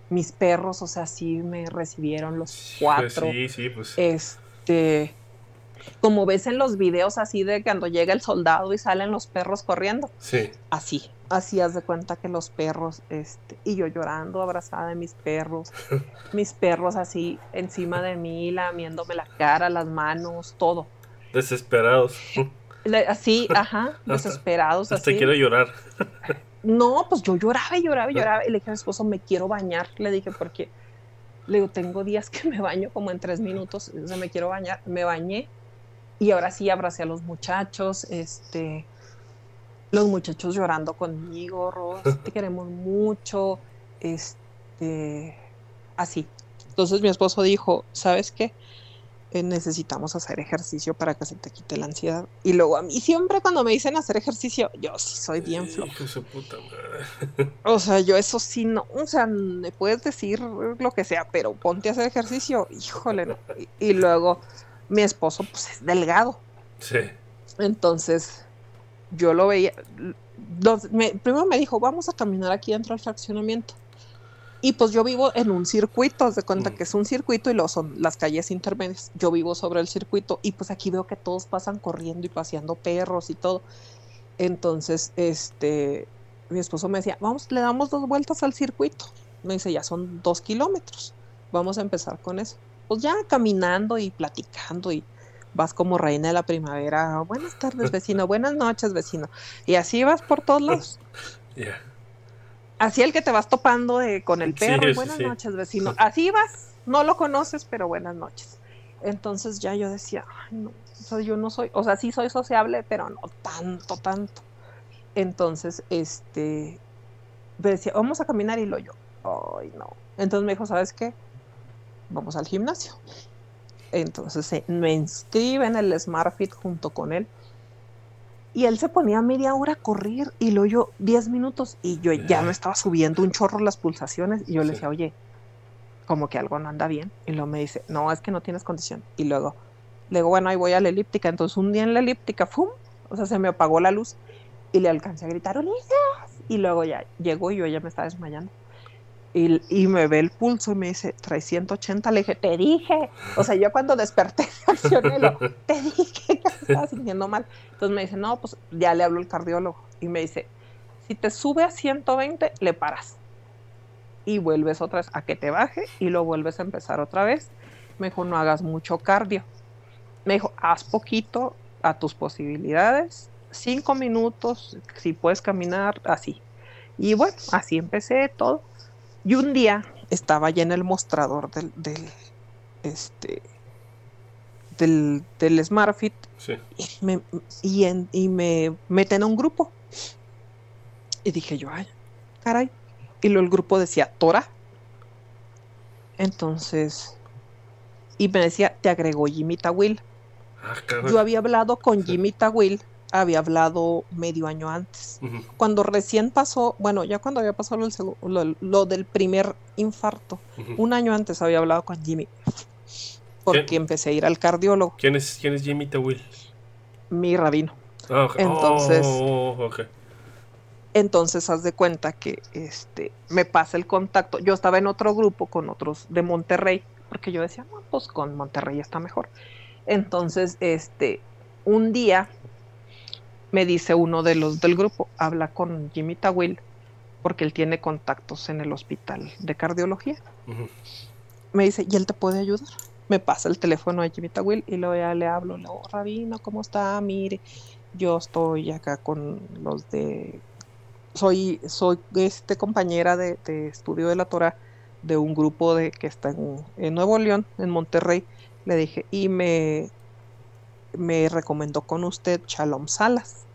mis perros, o sea, sí me recibieron los cuatro. Sí, sí, pues. Este, como ves en los videos así de cuando llega el soldado y salen los perros corriendo. Sí. Así, así haz de cuenta que los perros, este, y yo llorando, abrazada de mis perros, mis perros así encima de mí, lamiéndome la cara, las manos, todo. Desesperados. Así, ajá, desesperados. Hasta así. quiero llorar. No, pues yo lloraba y lloraba y lloraba. Y le dije a mi esposo, me quiero bañar. Le dije, porque le digo, tengo días que me baño como en tres minutos. O sea, me quiero bañar. Me bañé y ahora sí abracé a los muchachos. Este, los muchachos llorando conmigo, Ros, te queremos mucho. Este, así. Entonces mi esposo dijo, ¿sabes qué? necesitamos hacer ejercicio para que se te quite la ansiedad. Y luego a mí siempre cuando me dicen hacer ejercicio, yo sí soy bien floja. O sea, yo eso sí no, o sea, me puedes decir lo que sea, pero ponte a hacer ejercicio, híjole, no. y, y, luego mi esposo pues es delgado. Sí. Entonces, yo lo veía, los, me, primero me dijo, vamos a caminar aquí dentro del fraccionamiento. Y pues yo vivo en un circuito, de cuenta mm. que es un circuito y lo son las calles intermedias. Yo vivo sobre el circuito y pues aquí veo que todos pasan corriendo y paseando perros y todo. Entonces, este, mi esposo me decía, vamos, le damos dos vueltas al circuito. Me dice, ya son dos kilómetros. Vamos a empezar con eso. Pues ya caminando y platicando y vas como reina de la primavera. Buenas tardes, vecino. Buenas noches, vecino. Y así vas por todos lados. Yeah así el que te vas topando de, con el perro, sí, buenas sí. noches, vecino. Así vas, no lo conoces, pero buenas noches. Entonces ya yo decía, ay, no, o sea, yo no soy, o sea, sí soy sociable, pero no tanto, tanto. Entonces, este, me decía, vamos a caminar y lo yo, ay, no. Entonces me dijo, ¿sabes qué? Vamos al gimnasio. Entonces eh, me inscribe en el SmartFit junto con él y él se ponía media hora a correr y luego yo 10 minutos y yo ya me estaba subiendo un chorro las pulsaciones y yo le decía, oye, como que algo no anda bien. Y luego me dice, no, es que no tienes condición. Y luego, le digo, bueno, ahí voy a la elíptica. Entonces un día en la elíptica, ¡fum! O sea, se me apagó la luz y le alcancé a gritar, Ulises. Y luego ya llegó y yo ya me estaba desmayando. Y, me ve el pulso y me dice, trae 180. Le dije, te dije. O sea, yo cuando desperté, accioné lo, te dije que estaba sintiendo mal. Entonces me dice, no, pues ya le hablo al cardiólogo. Y me dice, si te sube a 120, le paras. Y vuelves otra vez a que te baje y lo vuelves a empezar otra vez. Me dijo, no hagas mucho cardio. Me dijo, haz poquito a tus posibilidades. Cinco minutos, si puedes caminar, así. Y bueno, así empecé todo y un día estaba ya en el mostrador del, del este del, del SmartFit sí. y, me, y, en, y me meten a un grupo. Y dije yo, ay, caray. Y luego el grupo decía Tora. Entonces, y me decía, te agregó Jimmy Tawil. Ah, yo había hablado con Jimmy Tawil había hablado medio año antes. Uh -huh. Cuando recién pasó, bueno, ya cuando había pasado lo, lo, lo del primer infarto, uh -huh. un año antes había hablado con Jimmy. Porque ¿Quién? empecé a ir al cardiólogo. ¿Quién es, quién es Jimmy Tawil? Mi rabino. Ah, okay. Entonces, oh, okay. entonces haz de cuenta que este me pasa el contacto. Yo estaba en otro grupo con otros de Monterrey, porque yo decía, no, pues con Monterrey está mejor. Entonces, este, un día me dice uno de los del grupo, habla con Jimmy Tawil, porque él tiene contactos en el hospital de cardiología. Uh -huh. Me dice, ¿y él te puede ayudar? Me pasa el teléfono a Jimmy Tawil y luego ya le hablo, le digo, Rabino, ¿cómo está? Mire, yo estoy acá con los de soy, soy este compañera de, estudio de la Torah de un grupo de que está en, Nuevo León, en Monterrey, le dije, y me, me recomendó con usted Shalom Salas.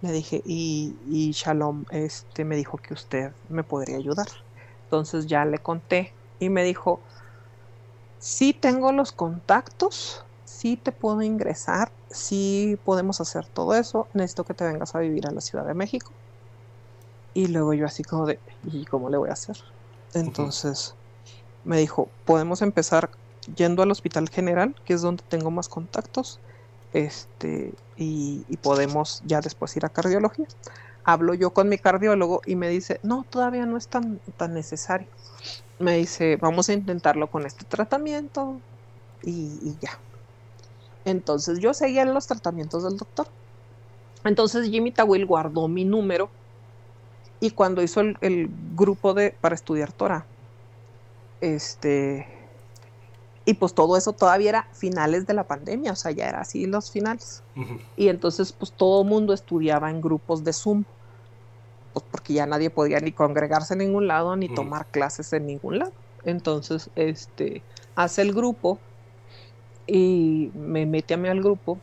Le dije, y, y Shalom este, me dijo que usted me podría ayudar. Entonces ya le conté y me dijo, sí tengo los contactos, sí te puedo ingresar, sí podemos hacer todo eso, necesito que te vengas a vivir a la Ciudad de México. Y luego yo así como de, ¿y cómo le voy a hacer? Entonces me dijo, podemos empezar yendo al Hospital General, que es donde tengo más contactos, este, y, podemos ya después ir a cardiología. Hablo yo con mi cardiólogo y me dice, no, todavía no es tan, tan necesario. Me dice, vamos a intentarlo con este tratamiento y, ya. Entonces yo seguía los tratamientos del doctor. Entonces Jimmy Tawil guardó mi número y cuando hizo el, grupo de para estudiar Torah, este, y pues todo eso todavía era finales de la pandemia, o sea, ya era así los finales. Y entonces pues todo el mundo estudiaba en grupos de Zoom, pues porque ya nadie podía ni congregarse en ningún lado ni tomar clases en ningún lado. Entonces, este, hace el grupo y me mete a mí al grupo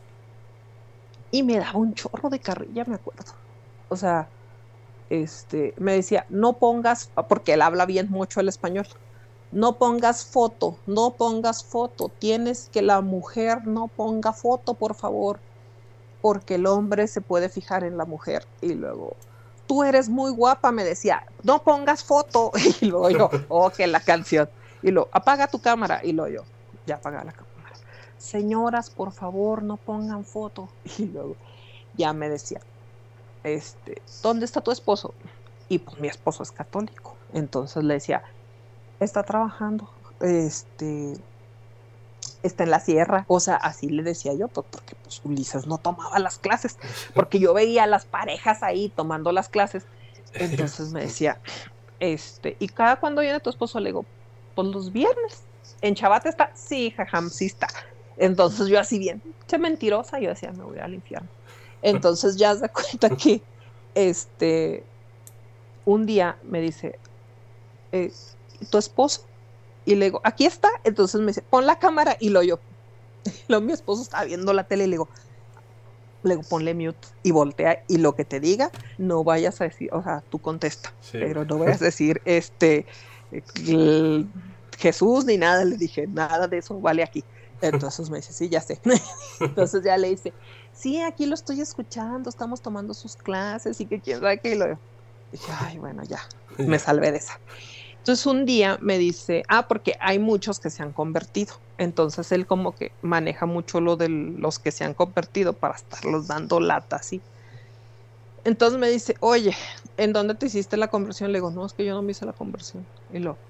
y me daba un chorro de carrilla, me acuerdo. O sea, este, me decía, no pongas, porque él habla bien mucho el español, no pongas foto, no pongas foto, tienes que la mujer no ponga foto, por favor, porque el hombre se puede fijar en la mujer. Y luego, tú eres muy guapa, me decía, no pongas foto. Y luego yo, oh, que la canción. Y luego, apaga tu cámara. Y luego yo, ya apaga la cámara. Señoras, por favor, no pongan foto. Y luego, ya me decía, este, ¿dónde está tu esposo? Y pues mi esposo es católico. Entonces le decía, está trabajando, este, está en la sierra. O sea, así le decía yo, pues, porque pues Ulises no tomaba las clases, porque yo veía a las parejas ahí tomando las clases. Entonces me decía, este, y cada cuando viene tu esposo, le digo, pues los viernes. ¿En Chabate está? Sí, jajam, sí está. Entonces yo así bien, che mentirosa, yo decía, me voy al infierno. Entonces ya se cuenta que este un día me dice, eh, ¿tu esposo? Y le digo, aquí está. Entonces me dice, pon la cámara y lo yo. Lo mi esposo estaba viendo la tele y le digo, le digo, ponle mute y voltea y lo que te diga, no vayas a decir, o sea, tú contesta, pero no vayas a decir, este, Jesús ni nada, le dije, nada de eso vale aquí. Entonces me dice, sí, ya sé. Entonces ya le dice, sí, aquí lo estoy escuchando, estamos tomando sus clases y que quién sabe qué. Y lo dije, ay, bueno, ya, me salvé de esa. Entonces un día me dice, ah, porque hay muchos que se han convertido. Entonces él como que maneja mucho lo de los que se han convertido para estarlos dando lata, así. Entonces me dice, oye, ¿en dónde te hiciste la conversión? Le digo, no, es que yo no me hice la conversión. Y lo,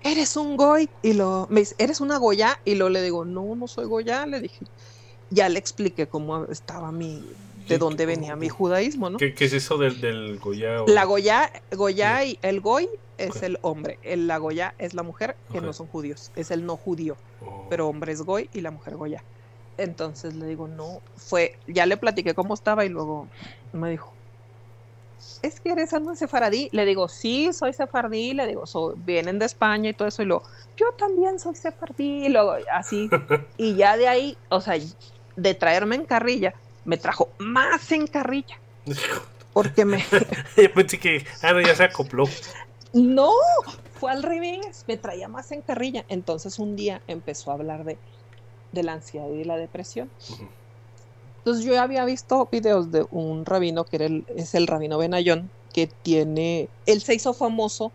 eres un goy. Y lo, me dice, ¿eres una goya? Y lo le digo, no, no soy goya. Le dije, ya le expliqué cómo estaba mi, de dónde venía mi judaísmo, ¿no? ¿Qué, es eso del, del Goya? La Goya, Goya y el Goy es el hombre, el, la Goya es la mujer, que no son judíos, es el no judío, oh. pero hombre es Goy y la mujer Goya. Entonces le digo, no, fue, ya le platiqué cómo estaba y luego me dijo, es que eres algo sefaradí. Le digo, sí, soy sefardí. Le digo, vienen de España y todo eso. Y luego, yo también soy sefardí. Y luego, así. y ya de ahí, o sea, de traerme en carrilla, me trajo más en carrilla. Porque me. Yo pensé que ah, ya se acopló. No, fue al revés, me traía más en carrilla. Entonces un día empezó a hablar de, de la ansiedad y la depresión. Entonces yo había visto videos de un rabino que era el, es el rabino Benayón, que tiene, él se hizo famoso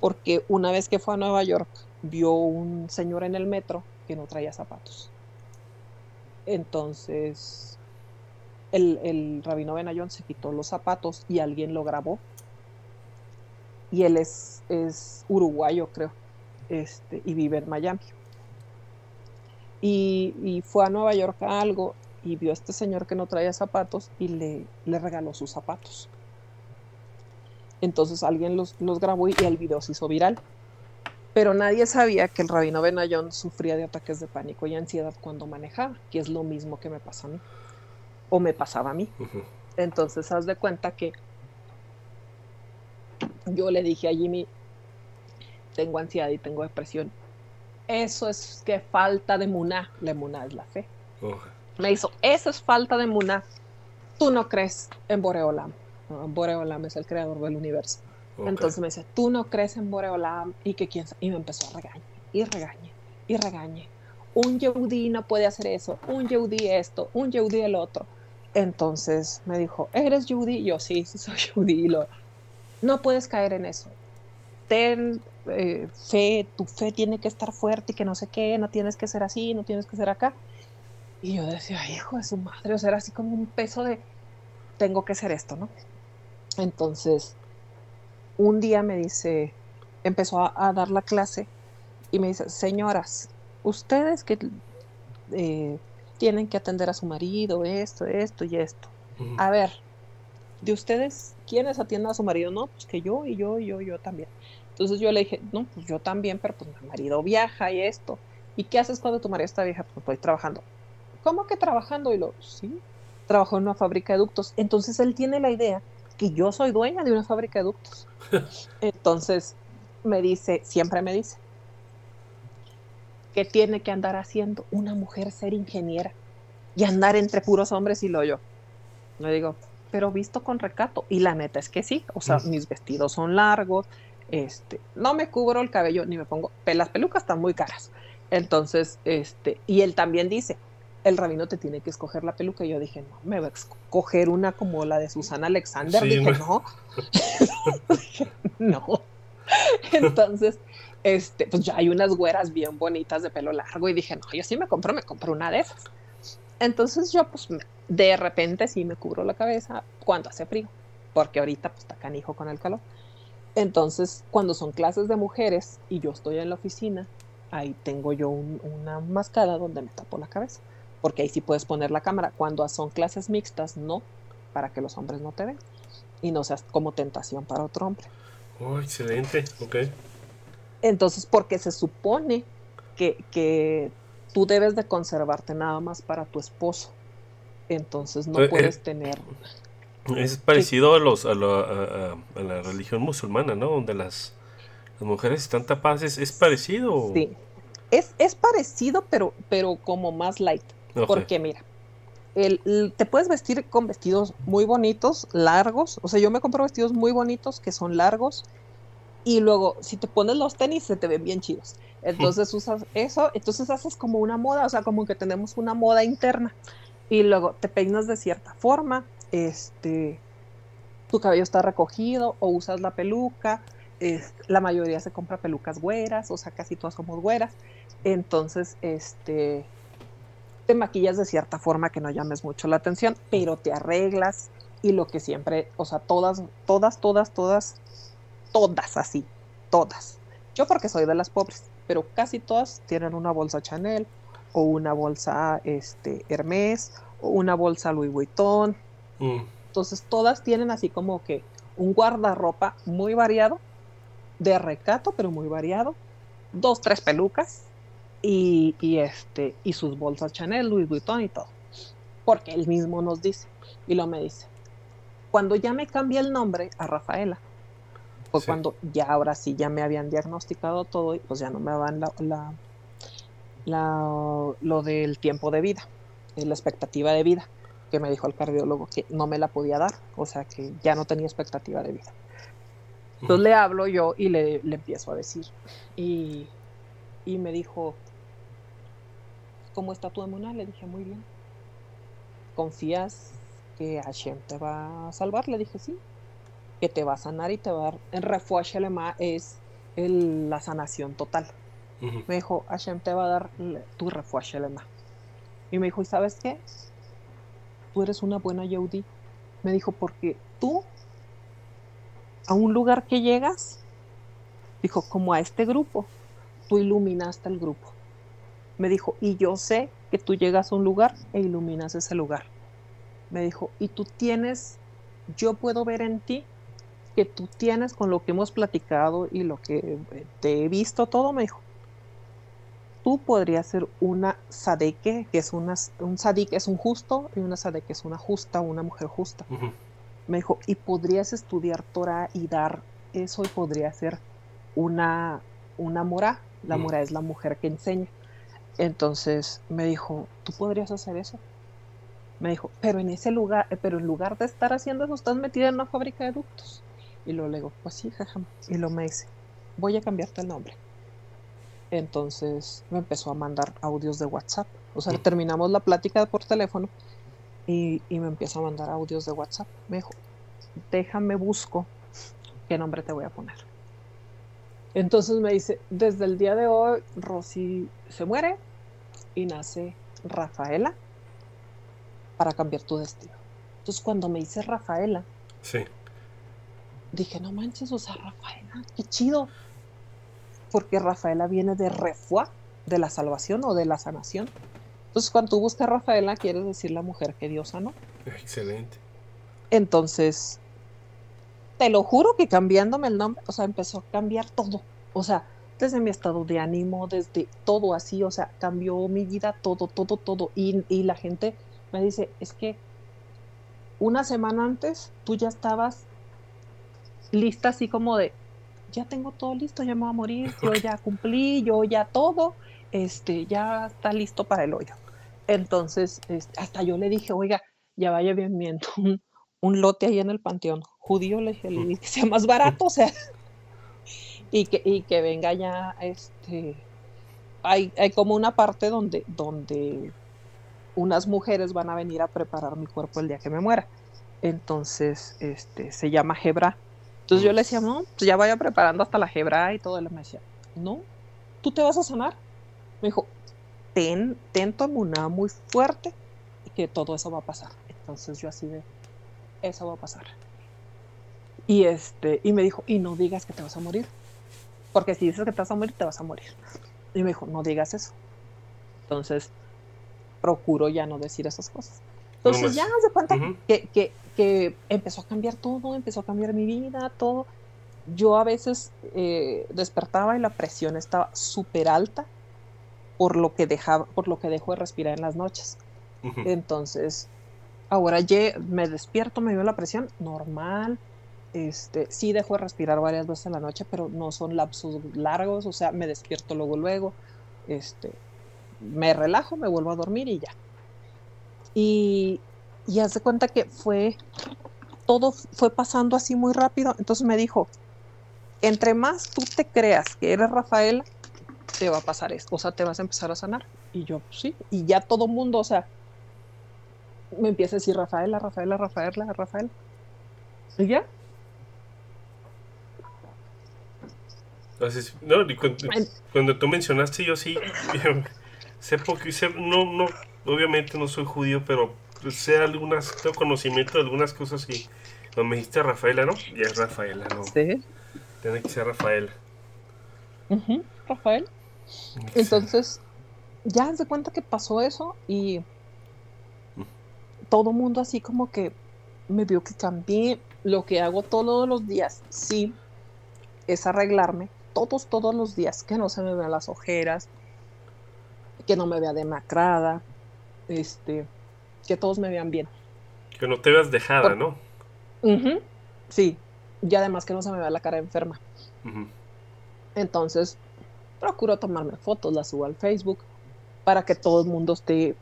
porque una vez que fue a Nueva York vio un señor en el metro que no traía zapatos. Entonces el, el rabino Benayón se quitó los zapatos y alguien lo grabó. Y él es, es uruguayo, creo, este, y vive en Miami. Y, fue a Nueva York a algo y vio a este señor que no traía zapatos y le, le regaló sus zapatos. Entonces alguien los, los grabó y el video se hizo viral. Pero nadie sabía que el rabino Benayón sufría de ataques de pánico y ansiedad cuando manejaba, que es lo mismo que me pasa a mí. o me pasaba a mí. Entonces, haz de cuenta que yo le dije a Jimmy, tengo ansiedad y tengo depresión. Eso es que falta de muná. La muná es la fe. Me hizo, eso es falta de muná. Tú no crees en Boreolam. Boreolam es el creador del universo. Entonces me dice, tú no crees en Boreolam y que quién Y me empezó a regañar y regañe y regañe. Un Yehudi no puede hacer eso, un Yehudi esto, un Yehudi el otro. Entonces me dijo, ¿eres Yehudi? Yo sí, sí soy Yehudi. Lo, no puedes caer en eso. Ten eh, fe, tu fe tiene que estar fuerte y que no sé qué, no tienes que ser así, no tienes que ser acá. Y yo decía, hijo de su madre, o sea, era así como un peso de, tengo que ser esto, ¿no? Entonces, un día me dice, empezó a dar la clase y me dice, señoras, ustedes que eh, tienen que atender a su marido, esto, esto y esto. A ver, de ustedes, ¿quiénes atienden a su marido? No, pues que yo y yo y yo y yo también. Entonces yo le dije, no, pues yo también, pero pues mi marido viaja y esto. ¿Y qué haces cuando tu marido está vieja? Pues estoy trabajando. ¿Cómo que trabajando? Y lo, sí, trabajó en una fábrica de ductos. Entonces él tiene la idea que yo soy dueña de una fábrica de ductos. Entonces me dice, siempre me dice, que tiene que andar haciendo una mujer ser ingeniera y andar entre puros hombres y lo yo. Le digo, pero visto con recato. Y la neta es que sí, o sea, mis vestidos son largos, este, no me cubro el cabello ni me pongo, las pelucas están muy caras. Entonces, este, y él también dice, el rabino te tiene que escoger la peluca. Y yo dije, no, me va a escoger una como la de Susana Alexander. dije, no. no. Entonces, este, pues ya hay unas güeras bien bonitas de pelo largo y dije, no, yo sí me compro, me compro una de esas. Entonces yo pues de repente sí me cubro la cabeza cuando hace frío, porque ahorita pues está canijo con el calor. Entonces cuando son clases de mujeres y yo estoy en la oficina, ahí tengo yo una mascada donde me tapo la cabeza, porque ahí sí puedes poner la cámara. Cuando son clases mixtas, no, para que los hombres no te vean y no seas como tentación para otro hombre. Oh, excelente, ok. Entonces, porque se supone que, tú debes de conservarte nada más para tu esposo. Entonces no eh, puedes eh, tener... Es parecido a, los, a, la, religión musulmana, ¿no? Donde las, mujeres están tapadas. ¿Es, parecido? Sí. Es, es, parecido, pero, pero como más light. Porque mira, el, te puedes vestir con vestidos muy bonitos, largos. O sea, yo me compro vestidos muy bonitos que son largos y luego si te pones los tenis se te ven bien chidos. Entonces usas eso, entonces haces como una moda, o sea, como que tenemos una moda interna. Y luego te peinas de cierta forma, este, tu cabello está recogido o usas la peluca. la mayoría se compra pelucas güeras, o sea, casi todas somos güeras. Entonces, este, te maquillas de cierta forma que no llames mucho la atención, pero te arreglas y lo que siempre, o sea, todas, todas, todas, todas todas así, todas. Yo porque soy de las pobres, pero casi todas tienen una bolsa Chanel o una bolsa este Hermes o una bolsa Louis Vuitton. Mm. Entonces todas tienen así como que un guardarropa muy variado, de recato pero muy variado, dos tres pelucas y, y este y sus bolsas Chanel, Louis Vuitton y todo. Porque él mismo nos dice y lo me dice. Cuando ya me cambia el nombre a Rafaela, fue cuando ya ahora sí ya me habían diagnosticado todo y pues ya no me daban la, la, lo del tiempo de vida, eh, la expectativa de vida, que me dijo el cardiólogo que no me la podía dar, o sea que ya no tenía expectativa de vida. Entonces le hablo yo y le, empiezo a decir. Y, y, me dijo, ¿cómo está tu emuná? Le dije, muy bien. ¿Confías que Hashem te va a salvar? Le dije, sí, que te va a sanar y te va a dar. En Refuah es la sanación total. Me dijo, Hashem te va a dar tu Refuah. Y me dijo, ¿y sabes qué? Tú eres una buena Yehudi. Me dijo, porque tú, a un lugar que llegas, dijo, como a este grupo, tú iluminaste el grupo. Me dijo, y yo sé que tú llegas a un lugar e iluminas ese lugar. Me dijo, y tú tienes, yo puedo ver en ti que tú tienes con lo que hemos platicado y lo que eh, te he visto todo, me dijo. tú podrías ser una sadeke, que es una, un sadik es un justo, y una sadeke es una justa, una mujer justa. Me dijo, y podrías estudiar Torah y dar eso, y podría ser una, una mora. La mora es la mujer que enseña. Entonces me dijo, ¿tú podrías hacer eso? Me dijo, pero en ese lugar, eh, pero en lugar de estar haciendo eso, estás metida en una fábrica de ductos. Y luego le digo, pues sí, jaja. Y lo me dice, voy a cambiarte el nombre. Entonces me empezó a mandar audios de WhatsApp. O sea, terminamos la plática por teléfono y, y me empieza a mandar audios de WhatsApp. Me dijo, déjame busco qué nombre te voy a poner. Entonces me dice, desde el día de hoy, Rosy se muere y nace Rafaela para cambiar tu destino. Entonces cuando me dice Rafaela, sí. dije, no manches, o sea, Rafaela, qué chido. Porque Rafaela viene de refuá, de la salvación o de la sanación. Entonces cuando tú buscas Rafaela, quieres decir la mujer que Dios sanó. Excelente. Entonces, te lo juro que cambiándome el nombre, o sea, empezó a cambiar todo. O sea, desde mi estado de ánimo, desde todo así, o sea, cambió mi vida, todo, todo, todo. Y, y la gente me dice, es que una semana antes tú ya estabas lista así como de, ya tengo todo listo, ya me voy a morir, yo ya cumplí, yo ya todo, este, ya está listo para el hoyo. Entonces, este, hasta yo le dije, oiga, ya vaya bien viendo un, un lote ahí en el panteón judío, le dije, que sea más barato, o sea, y que, y que venga ya, este, hay, hay como una parte donde, donde unas mujeres van a venir a preparar mi cuerpo el día que me muera. Entonces, este, se llama Hebra. Entonces yo le decía, no, pues ya vaya preparando hasta la Hebra y todo. Él me decía, no, tú te vas a sanar. Me dijo, ten, ten tu una muy fuerte y que todo eso va a pasar. Entonces yo así de, eso va a pasar. Y este, y me dijo, y no digas que te vas a morir. Porque si dices que te vas a morir, te vas a morir. Y me dijo, no digas eso. Entonces, procuro ya no decir esas cosas. Entonces, ya se cuenta que, que, que, empezó a cambiar todo, empezó a cambiar mi vida, todo. Yo a veces eh, despertaba y la presión estaba súper alta por lo que dejaba, por lo que dejo de respirar en las noches. Entonces, ahora me despierto, me veo la presión normal, este, sí dejo de respirar varias veces en la noche, pero no son lapsos largos, o sea, me despierto luego, luego, este, me relajo, me vuelvo a dormir y ya. Y, y hace cuenta que fue, todo fue pasando así muy rápido, entonces me dijo, entre más tú te creas que eres Rafaela, te va a pasar esto, o sea, te vas a empezar a sanar. Y yo, pues sí, y ya todo mundo, o sea, me empieza a decir Rafaela, Rafaela, Rafaela, Rafaela. ¿Y ya? Entonces, no, cuando, cuando, tú mencionaste, yo sí, sé porque sé, no, no, obviamente no soy judío, pero sé algunas, tengo conocimiento de algunas cosas y cuando me dijiste Rafaela, ¿no? Ya es Rafaela, ¿no? Sí. Tiene que ser Rafaela. Rafael. Entonces, ya se cuenta que pasó eso y todo mundo así como que me vio que cambié. Lo que hago todos los días, sí, es arreglarme todos, todos los días, que no se me vean las ojeras, que no me vea demacrada, este, que todos me vean bien. Que no te veas dejada, ¿no? Sí, y además que no se me vea la cara enferma. Entonces, procuro tomarme fotos, las subo al Facebook, para que todo el mundo esté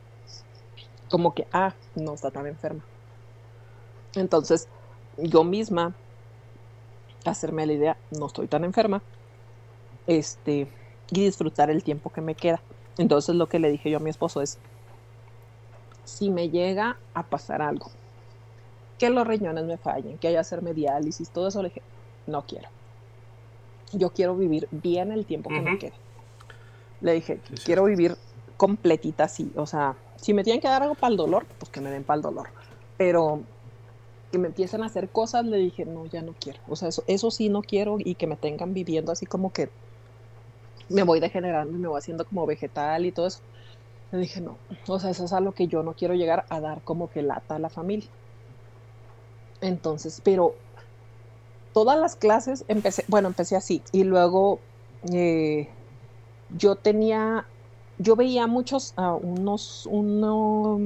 como que, ah, no está tan enferma. Entonces, yo misma, hacerme la idea, no estoy tan enferma, este, y disfrutar el tiempo que me queda. Entonces lo que le dije yo a mi esposo es, si me llega a pasar algo, que los riñones me fallen, que haya que hacerme diálisis, todo eso, le dije, no quiero. Yo quiero vivir bien el tiempo que me quede. Le dije, quiero vivir completita así. O sea, si me tienen que dar algo para el dolor, pues que me den para el dolor. Pero que me empiecen a hacer cosas, le dije, no, ya no quiero. O sea, eso, eso sí no quiero y que me tengan viviendo así como que me voy degenerando y me voy haciendo como vegetal y todo eso. Le dije, no, o sea, eso es algo que yo no quiero llegar a dar como que lata a la familia. Entonces, pero todas las clases empecé, bueno, empecé así y luego eh, yo tenía yo veía muchos, uh, unos, uno,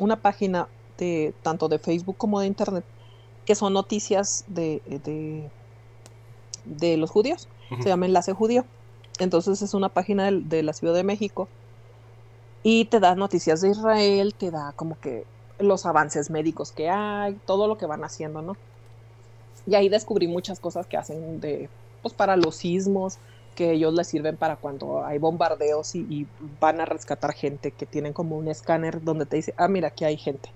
una página de tanto de Facebook como de Internet que son noticias de, de, de los judíos. Se llama Enlace Judío. Entonces es una página de, de, la Ciudad de México y te da noticias de Israel, te da como que los avances médicos que hay, todo lo que van haciendo, ¿no? Y ahí descubrí muchas cosas que hacen de, pues para los sismos, que ellos les sirven para cuando hay bombardeos y, y, van a rescatar gente, que tienen como un escáner donde te dice, ah, mira, aquí hay gente.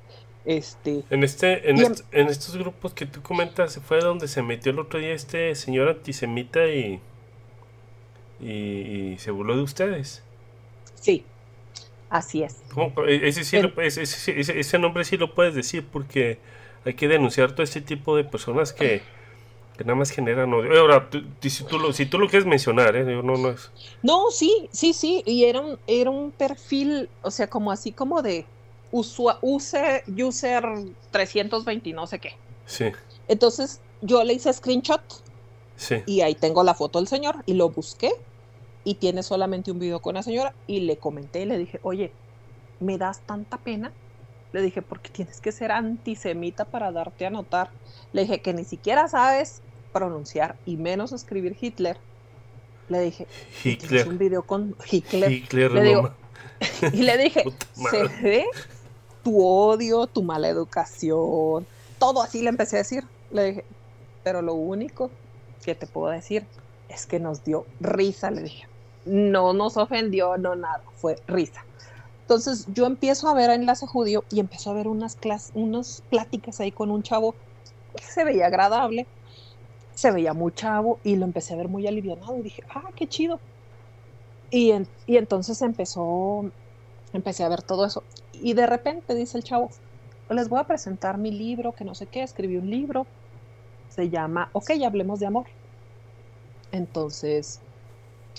Este, en, este, en, est en, estos grupos que tú comentas, fue donde se metió el otro día este señor antisemita y, y, y se burló de ustedes. Sí, así es. Ese, sí el, lo, ese, ese, ese, nombre sí lo puedes decir porque hay que denunciar todo este tipo de personas que, que nada más generan odio. Ahora, tú, si, tú lo, si tú lo quieres mencionar, ¿eh? no, no es... No, sí, sí, sí, y era un, era un perfil, o sea, como así como de user, user 320 no sé qué. Sí. Entonces yo le hice screenshot sí. y ahí tengo la foto del señor y lo busqué y tiene solamente un video con la señora y le comenté y le dije, oye, me das tanta pena. Le dije, porque tienes que ser antisemita para darte a notar. Le dije que ni siquiera sabes pronunciar y menos escribir Hitler. Le dije, Hitler. un video con Hitler. Hitler le no digo, y le dije, se ve tu odio, tu mala educación, todo así le empecé a decir. Le dije, pero lo único que te puedo decir es que nos dio risa, le dije. No nos ofendió, no nada, fue risa. Entonces yo empiezo a ver a Enlace Judío y empiezo a ver unas, clases, unas pláticas ahí con un chavo que se veía agradable, se veía muy chavo y lo empecé a ver muy alivianado y dije, ah, qué chido. Y, en, y entonces empezó, empecé a ver todo eso. Y de repente dice el chavo, les voy a presentar mi libro, que no sé qué, escribí un libro, se llama Ok, hablemos de amor. Entonces,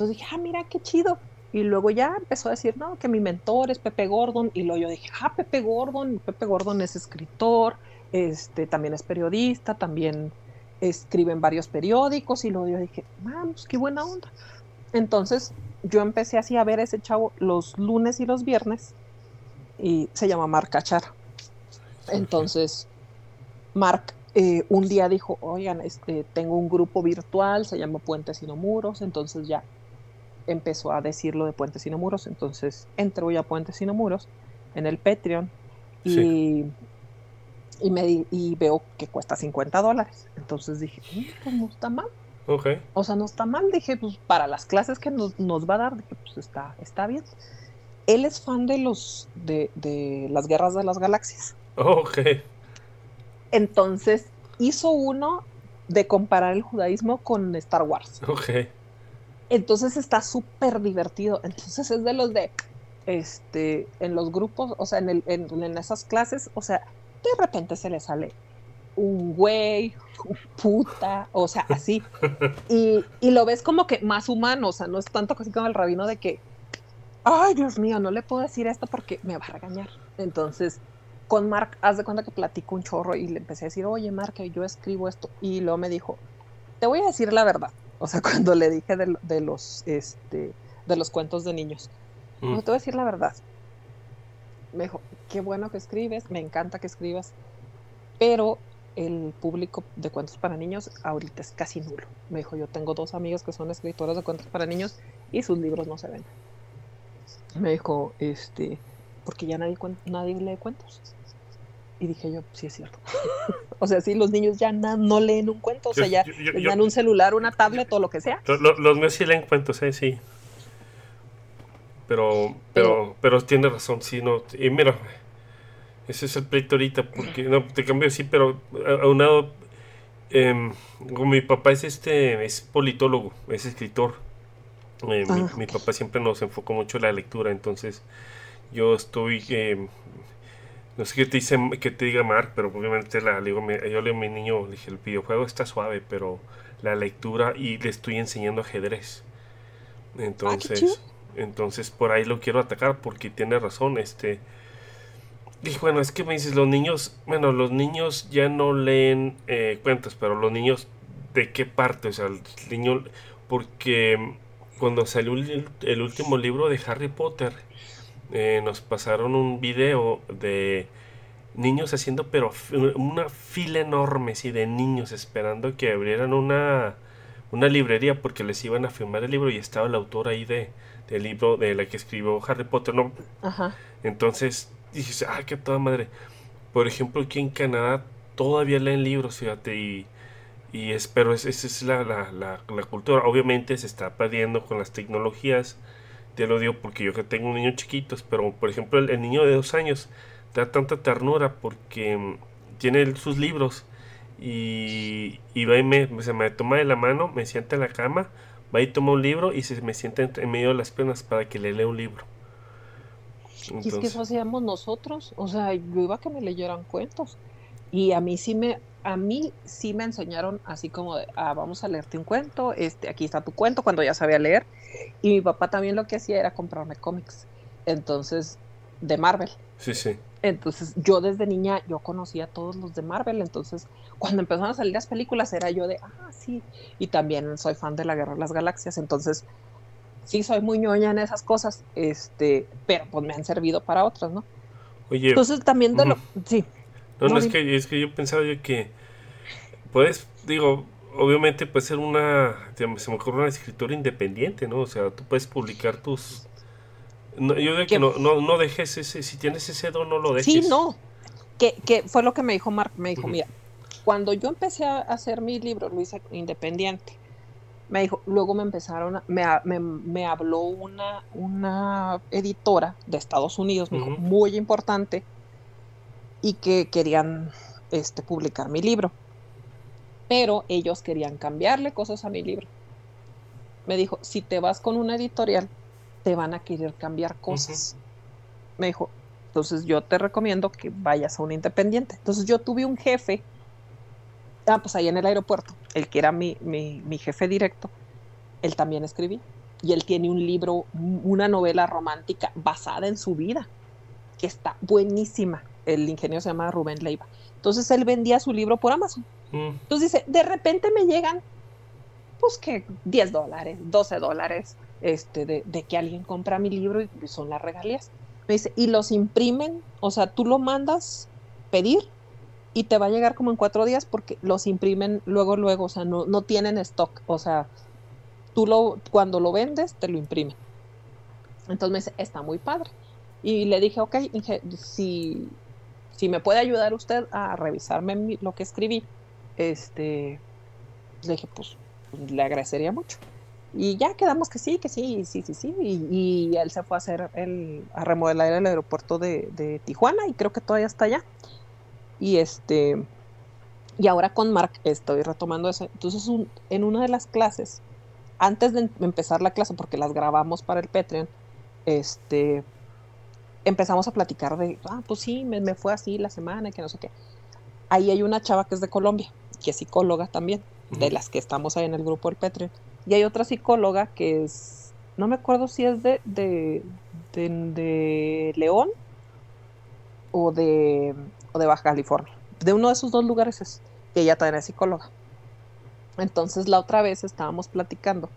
entonces dije, ah, mira, qué chido. Y luego ya empezó a decir, no, que mi mentor es Pepe Gordon. Y luego yo dije, ah, Pepe Gordon, Pepe Gordon es escritor, este, también es periodista, también escribe en varios periódicos. Y luego yo dije, vamos, qué buena onda. Entonces yo empecé así a ver a ese chavo los lunes y los viernes y se llama Marc Cachar. Entonces, Marc eh, un día dijo, oigan, este, tengo un grupo virtual, se llama Puentes y no Muros, entonces ya empezó a decirlo de Puentes y no Muros, entonces entro ya a Puentes no Muros en el Patreon y, Sí. y, me, y veo que cuesta 50 dólares. Entonces dije, "Mm, pues no está mal. O sea, no está mal. Dije, pues para las clases que nos, nos va a dar, dije, pues está, está bien. Él es fan de los de, de las guerras de las galaxias. Ok. Entonces hizo uno de comparar el judaísmo con Star Wars. Ok. Entonces está súper divertido. Entonces es de los de, este, en los grupos, o sea, en, el, en, en esas clases, o sea, de repente se le sale un güey, un puta, o sea, así. Y, y, lo ves como que más humano, o sea, no es tanto así como el rabino de que, ay, Dios mío, no le puedo decir esto porque me va a regañar. Entonces, con Mark, haz de cuenta que platico un chorro y le empecé a decir, oye, Mark, yo escribo esto. Y luego me dijo, te voy a decir la verdad. O sea, cuando le dije de, de los, este, de los cuentos de niños, Mm. no te voy a decir la verdad. Me dijo, qué bueno que escribes, me encanta que escribas, pero el público de cuentos para niños ahorita es casi nulo. Me dijo, yo tengo dos amigos que son escritores de cuentos para niños y sus libros no se ven. Me dijo, este, porque ya nadie, nadie lee cuentos. Y dije yo, sí es cierto. o sea, sí, los niños ya na, no leen un cuento, o sea, ya Yo- un celular, una tablet o lo que sea. Lo- lo- Los míos sí leen cuentos, eh, sí. Pero, pero, pero tiene razón, sí, no. Y mira, ese es el pleito ahorita, porque no, te cambio, sí, pero a, a un lado, em, como mi papá es este, es politólogo, es escritor. Eh, mi, Ah. mi papá siempre nos enfocó mucho en la lectura, entonces yo estoy, em, no sé qué te dice, que te diga Mark, pero obviamente la, le digo, me- yo leo a mi niño, le dije, el videojuego está suave, pero la lectura y le estoy enseñando ajedrez. chido. Entonces, entonces por ahí lo quiero atacar porque tiene razón, este. Y bueno, es que me dices, los niños, bueno, los niños ya no leen eh, cuentos, pero los niños, ¿de qué parte? O sea, el niño, porque cuando salió el, último libro de Harry Potter, eh, nos pasaron un video de niños haciendo, pero una fila enorme, sí, de niños esperando que abrieran una, una librería porque les iban a firmar el libro y estaba el autor ahí de, del libro de la que escribió Harry Potter, ¿no? Ajá. Entonces dije, ah, qué toda madre. Por ejemplo, aquí en Canadá todavía leen libros, fíjate, y, y espero, esa es la, la, la, la, cultura. Obviamente se está perdiendo con las tecnologías, te lo digo porque yo que tengo un niño chiquito, pero por ejemplo el, niño de dos años da tanta ternura porque mm, tiene sus libros y, y va y me, se me toma de la mano, me sienta en la cama, va y toma un libro y se me sienta en, medio de las piernas para que le lea un libro. y es que eso hacíamos nosotros, o sea, yo iba a que me leyeran cuentos y a mí sí me, a mí sí me enseñaron así como de, ah, vamos a leerte un cuento, este, aquí está tu cuento, cuando ya sabía leer. Y mi papá también lo que hacía era comprarme cómics. Entonces, de Marvel. Sí, sí. Entonces, yo desde niña, yo conocía a todos los de Marvel. Entonces, cuando empezaron a salir las películas, era yo de, ah, sí. Y también soy fan de la Guerra de las Galaxias. Entonces, sí soy muy ñoña en esas cosas, este, pero pues me han servido para otras, ¿no? Oye. Entonces, también de lo. Sí. No, no, es, que, es que yo pensaba yo que puedes, digo, obviamente puede ser una, se me ocurre una escritora independiente, ¿no? O sea, tú puedes publicar tus... yo digo que no, no, no, dejes ese, si tienes ese don, no lo dejes. Sí, no. Que, que fue lo que me dijo Mark, me dijo, mira, cuando yo empecé a hacer mi libro, hice independiente. Me dijo, luego me empezaron, me, me, me habló una, una editora de Estados Unidos, me dijo, muy importante, y que querían este, publicar mi libro. Pero ellos querían cambiarle cosas a mi libro. Me dijo, si te vas con una editorial, te van a querer cambiar cosas. Me dijo, entonces yo te recomiendo que vayas a un independiente. Entonces yo tuve un jefe, ah, pues ahí en el aeropuerto, el que era mi, mi, mi jefe directo, él también escribía. Y él tiene un libro, una novela romántica basada en su vida, que está buenísima el ingeniero se llama Rubén Leiva. Entonces él vendía su libro por Amazon. Mm. Entonces dice, de repente me llegan, pues que 10 dólares, 12 dólares, este, de, de, que alguien compra mi libro y son las regalías. Me dice, y los imprimen, o sea, tú lo mandas pedir y te va a llegar como en cuatro días porque los imprimen luego, luego, o sea, no, no tienen stock, o sea, tú lo, cuando lo vendes, te lo imprimen. Entonces me dice, está muy padre. Y le dije, ok, si, si me puede ayudar usted a revisarme lo que escribí, este, le dije, pues, le agradecería mucho. Y ya quedamos que sí, que sí, sí, sí, sí. Y, él se fue a hacer el, a remodelar el aeropuerto de, Tijuana y creo que todavía está allá. Y este, y ahora con Mark estoy retomando eso. Entonces, en una de las clases, antes de empezar la clase, porque las grabamos para el Patreon, este, empezamos a platicar de, ah, pues sí, me, fue así la semana, que no sé qué. Ahí hay una chava que es de Colombia, que es psicóloga también, de las que estamos ahí en el grupo del Patreon. Y hay otra psicóloga que es, no me acuerdo si es de, de, de, León o de, o de Baja California. De uno de esos dos lugares es, que ella también es psicóloga. Entonces la otra vez estábamos platicando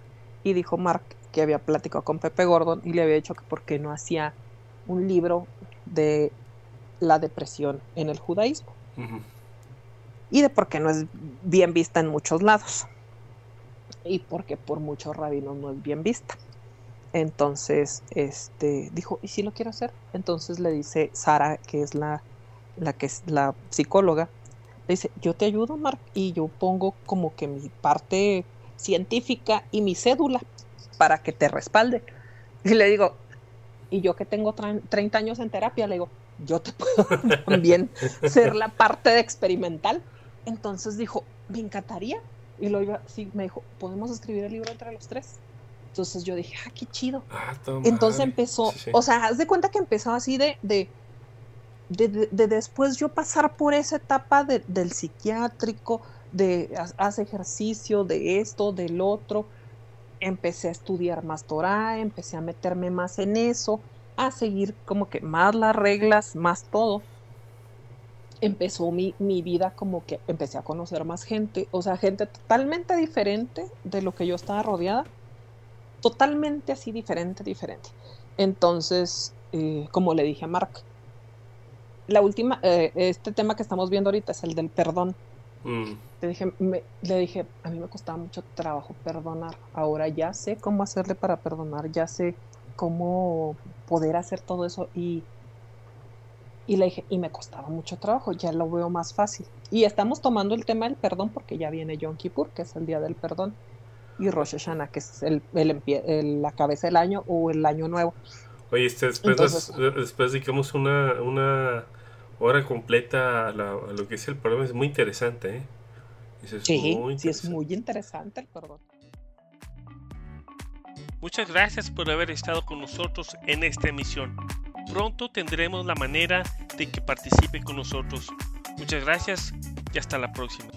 y dijo Mark que había platicado con Pepe Gordon y le había dicho que por qué no hacía un libro de la depresión en el judaísmo. Y de por qué no es bien vista en muchos lados. Y porque por muchos rabinos no es bien vista. Entonces, este, dijo, ¿y si lo quiero hacer? Entonces le dice Sara, que es la, la que es la psicóloga, le dice, yo te ayudo, Mark, y yo pongo como que mi parte científica y mi cédula para que te respalde. Y le digo, y yo que tengo 30 años en terapia, le digo, yo te puedo también ser la parte de experimental. Entonces dijo, me encantaría. Y lo iba, sí, me dijo, podemos escribir el libro entre los tres. Entonces yo dije, ah, qué chido. Ah, Entonces empezó, o sea, haz de cuenta que empezó así de, de, de, después yo pasar por esa etapa del psiquiátrico, de hacer ejercicio, de esto, del otro empecé a estudiar más Torah, empecé a meterme más en eso, a seguir como que más las reglas, más todo. Empezó mi, mi vida como que empecé a conocer más gente, o sea, gente totalmente diferente de lo que yo estaba rodeada. totalmente así diferente, diferente. Entonces, eh, como le dije a Mark, la última, eh, este tema que estamos viendo ahorita es el del perdón. Mm. Le, dije, le dije, a mí me costaba mucho trabajo perdonar. Ahora ya sé cómo hacerle para perdonar, ya sé cómo poder hacer todo eso y, y le dije, y me costaba mucho trabajo, ya lo veo más fácil. Y estamos tomando el tema del perdón porque ya viene Yom Kippur, que es el día del perdón, y Rosh Hashanah, que es el, el, la cabeza del año o el año nuevo. Oye, este, después, después digamos una, una hora completa a, lo que es el perdón, es muy interesante, ¿eh? sí, sí, es muy interesante el perdón. Muchas gracias por haber estado con nosotros en esta emisión. Pronto tendremos la manera de que participe con nosotros. Muchas gracias y hasta la próxima.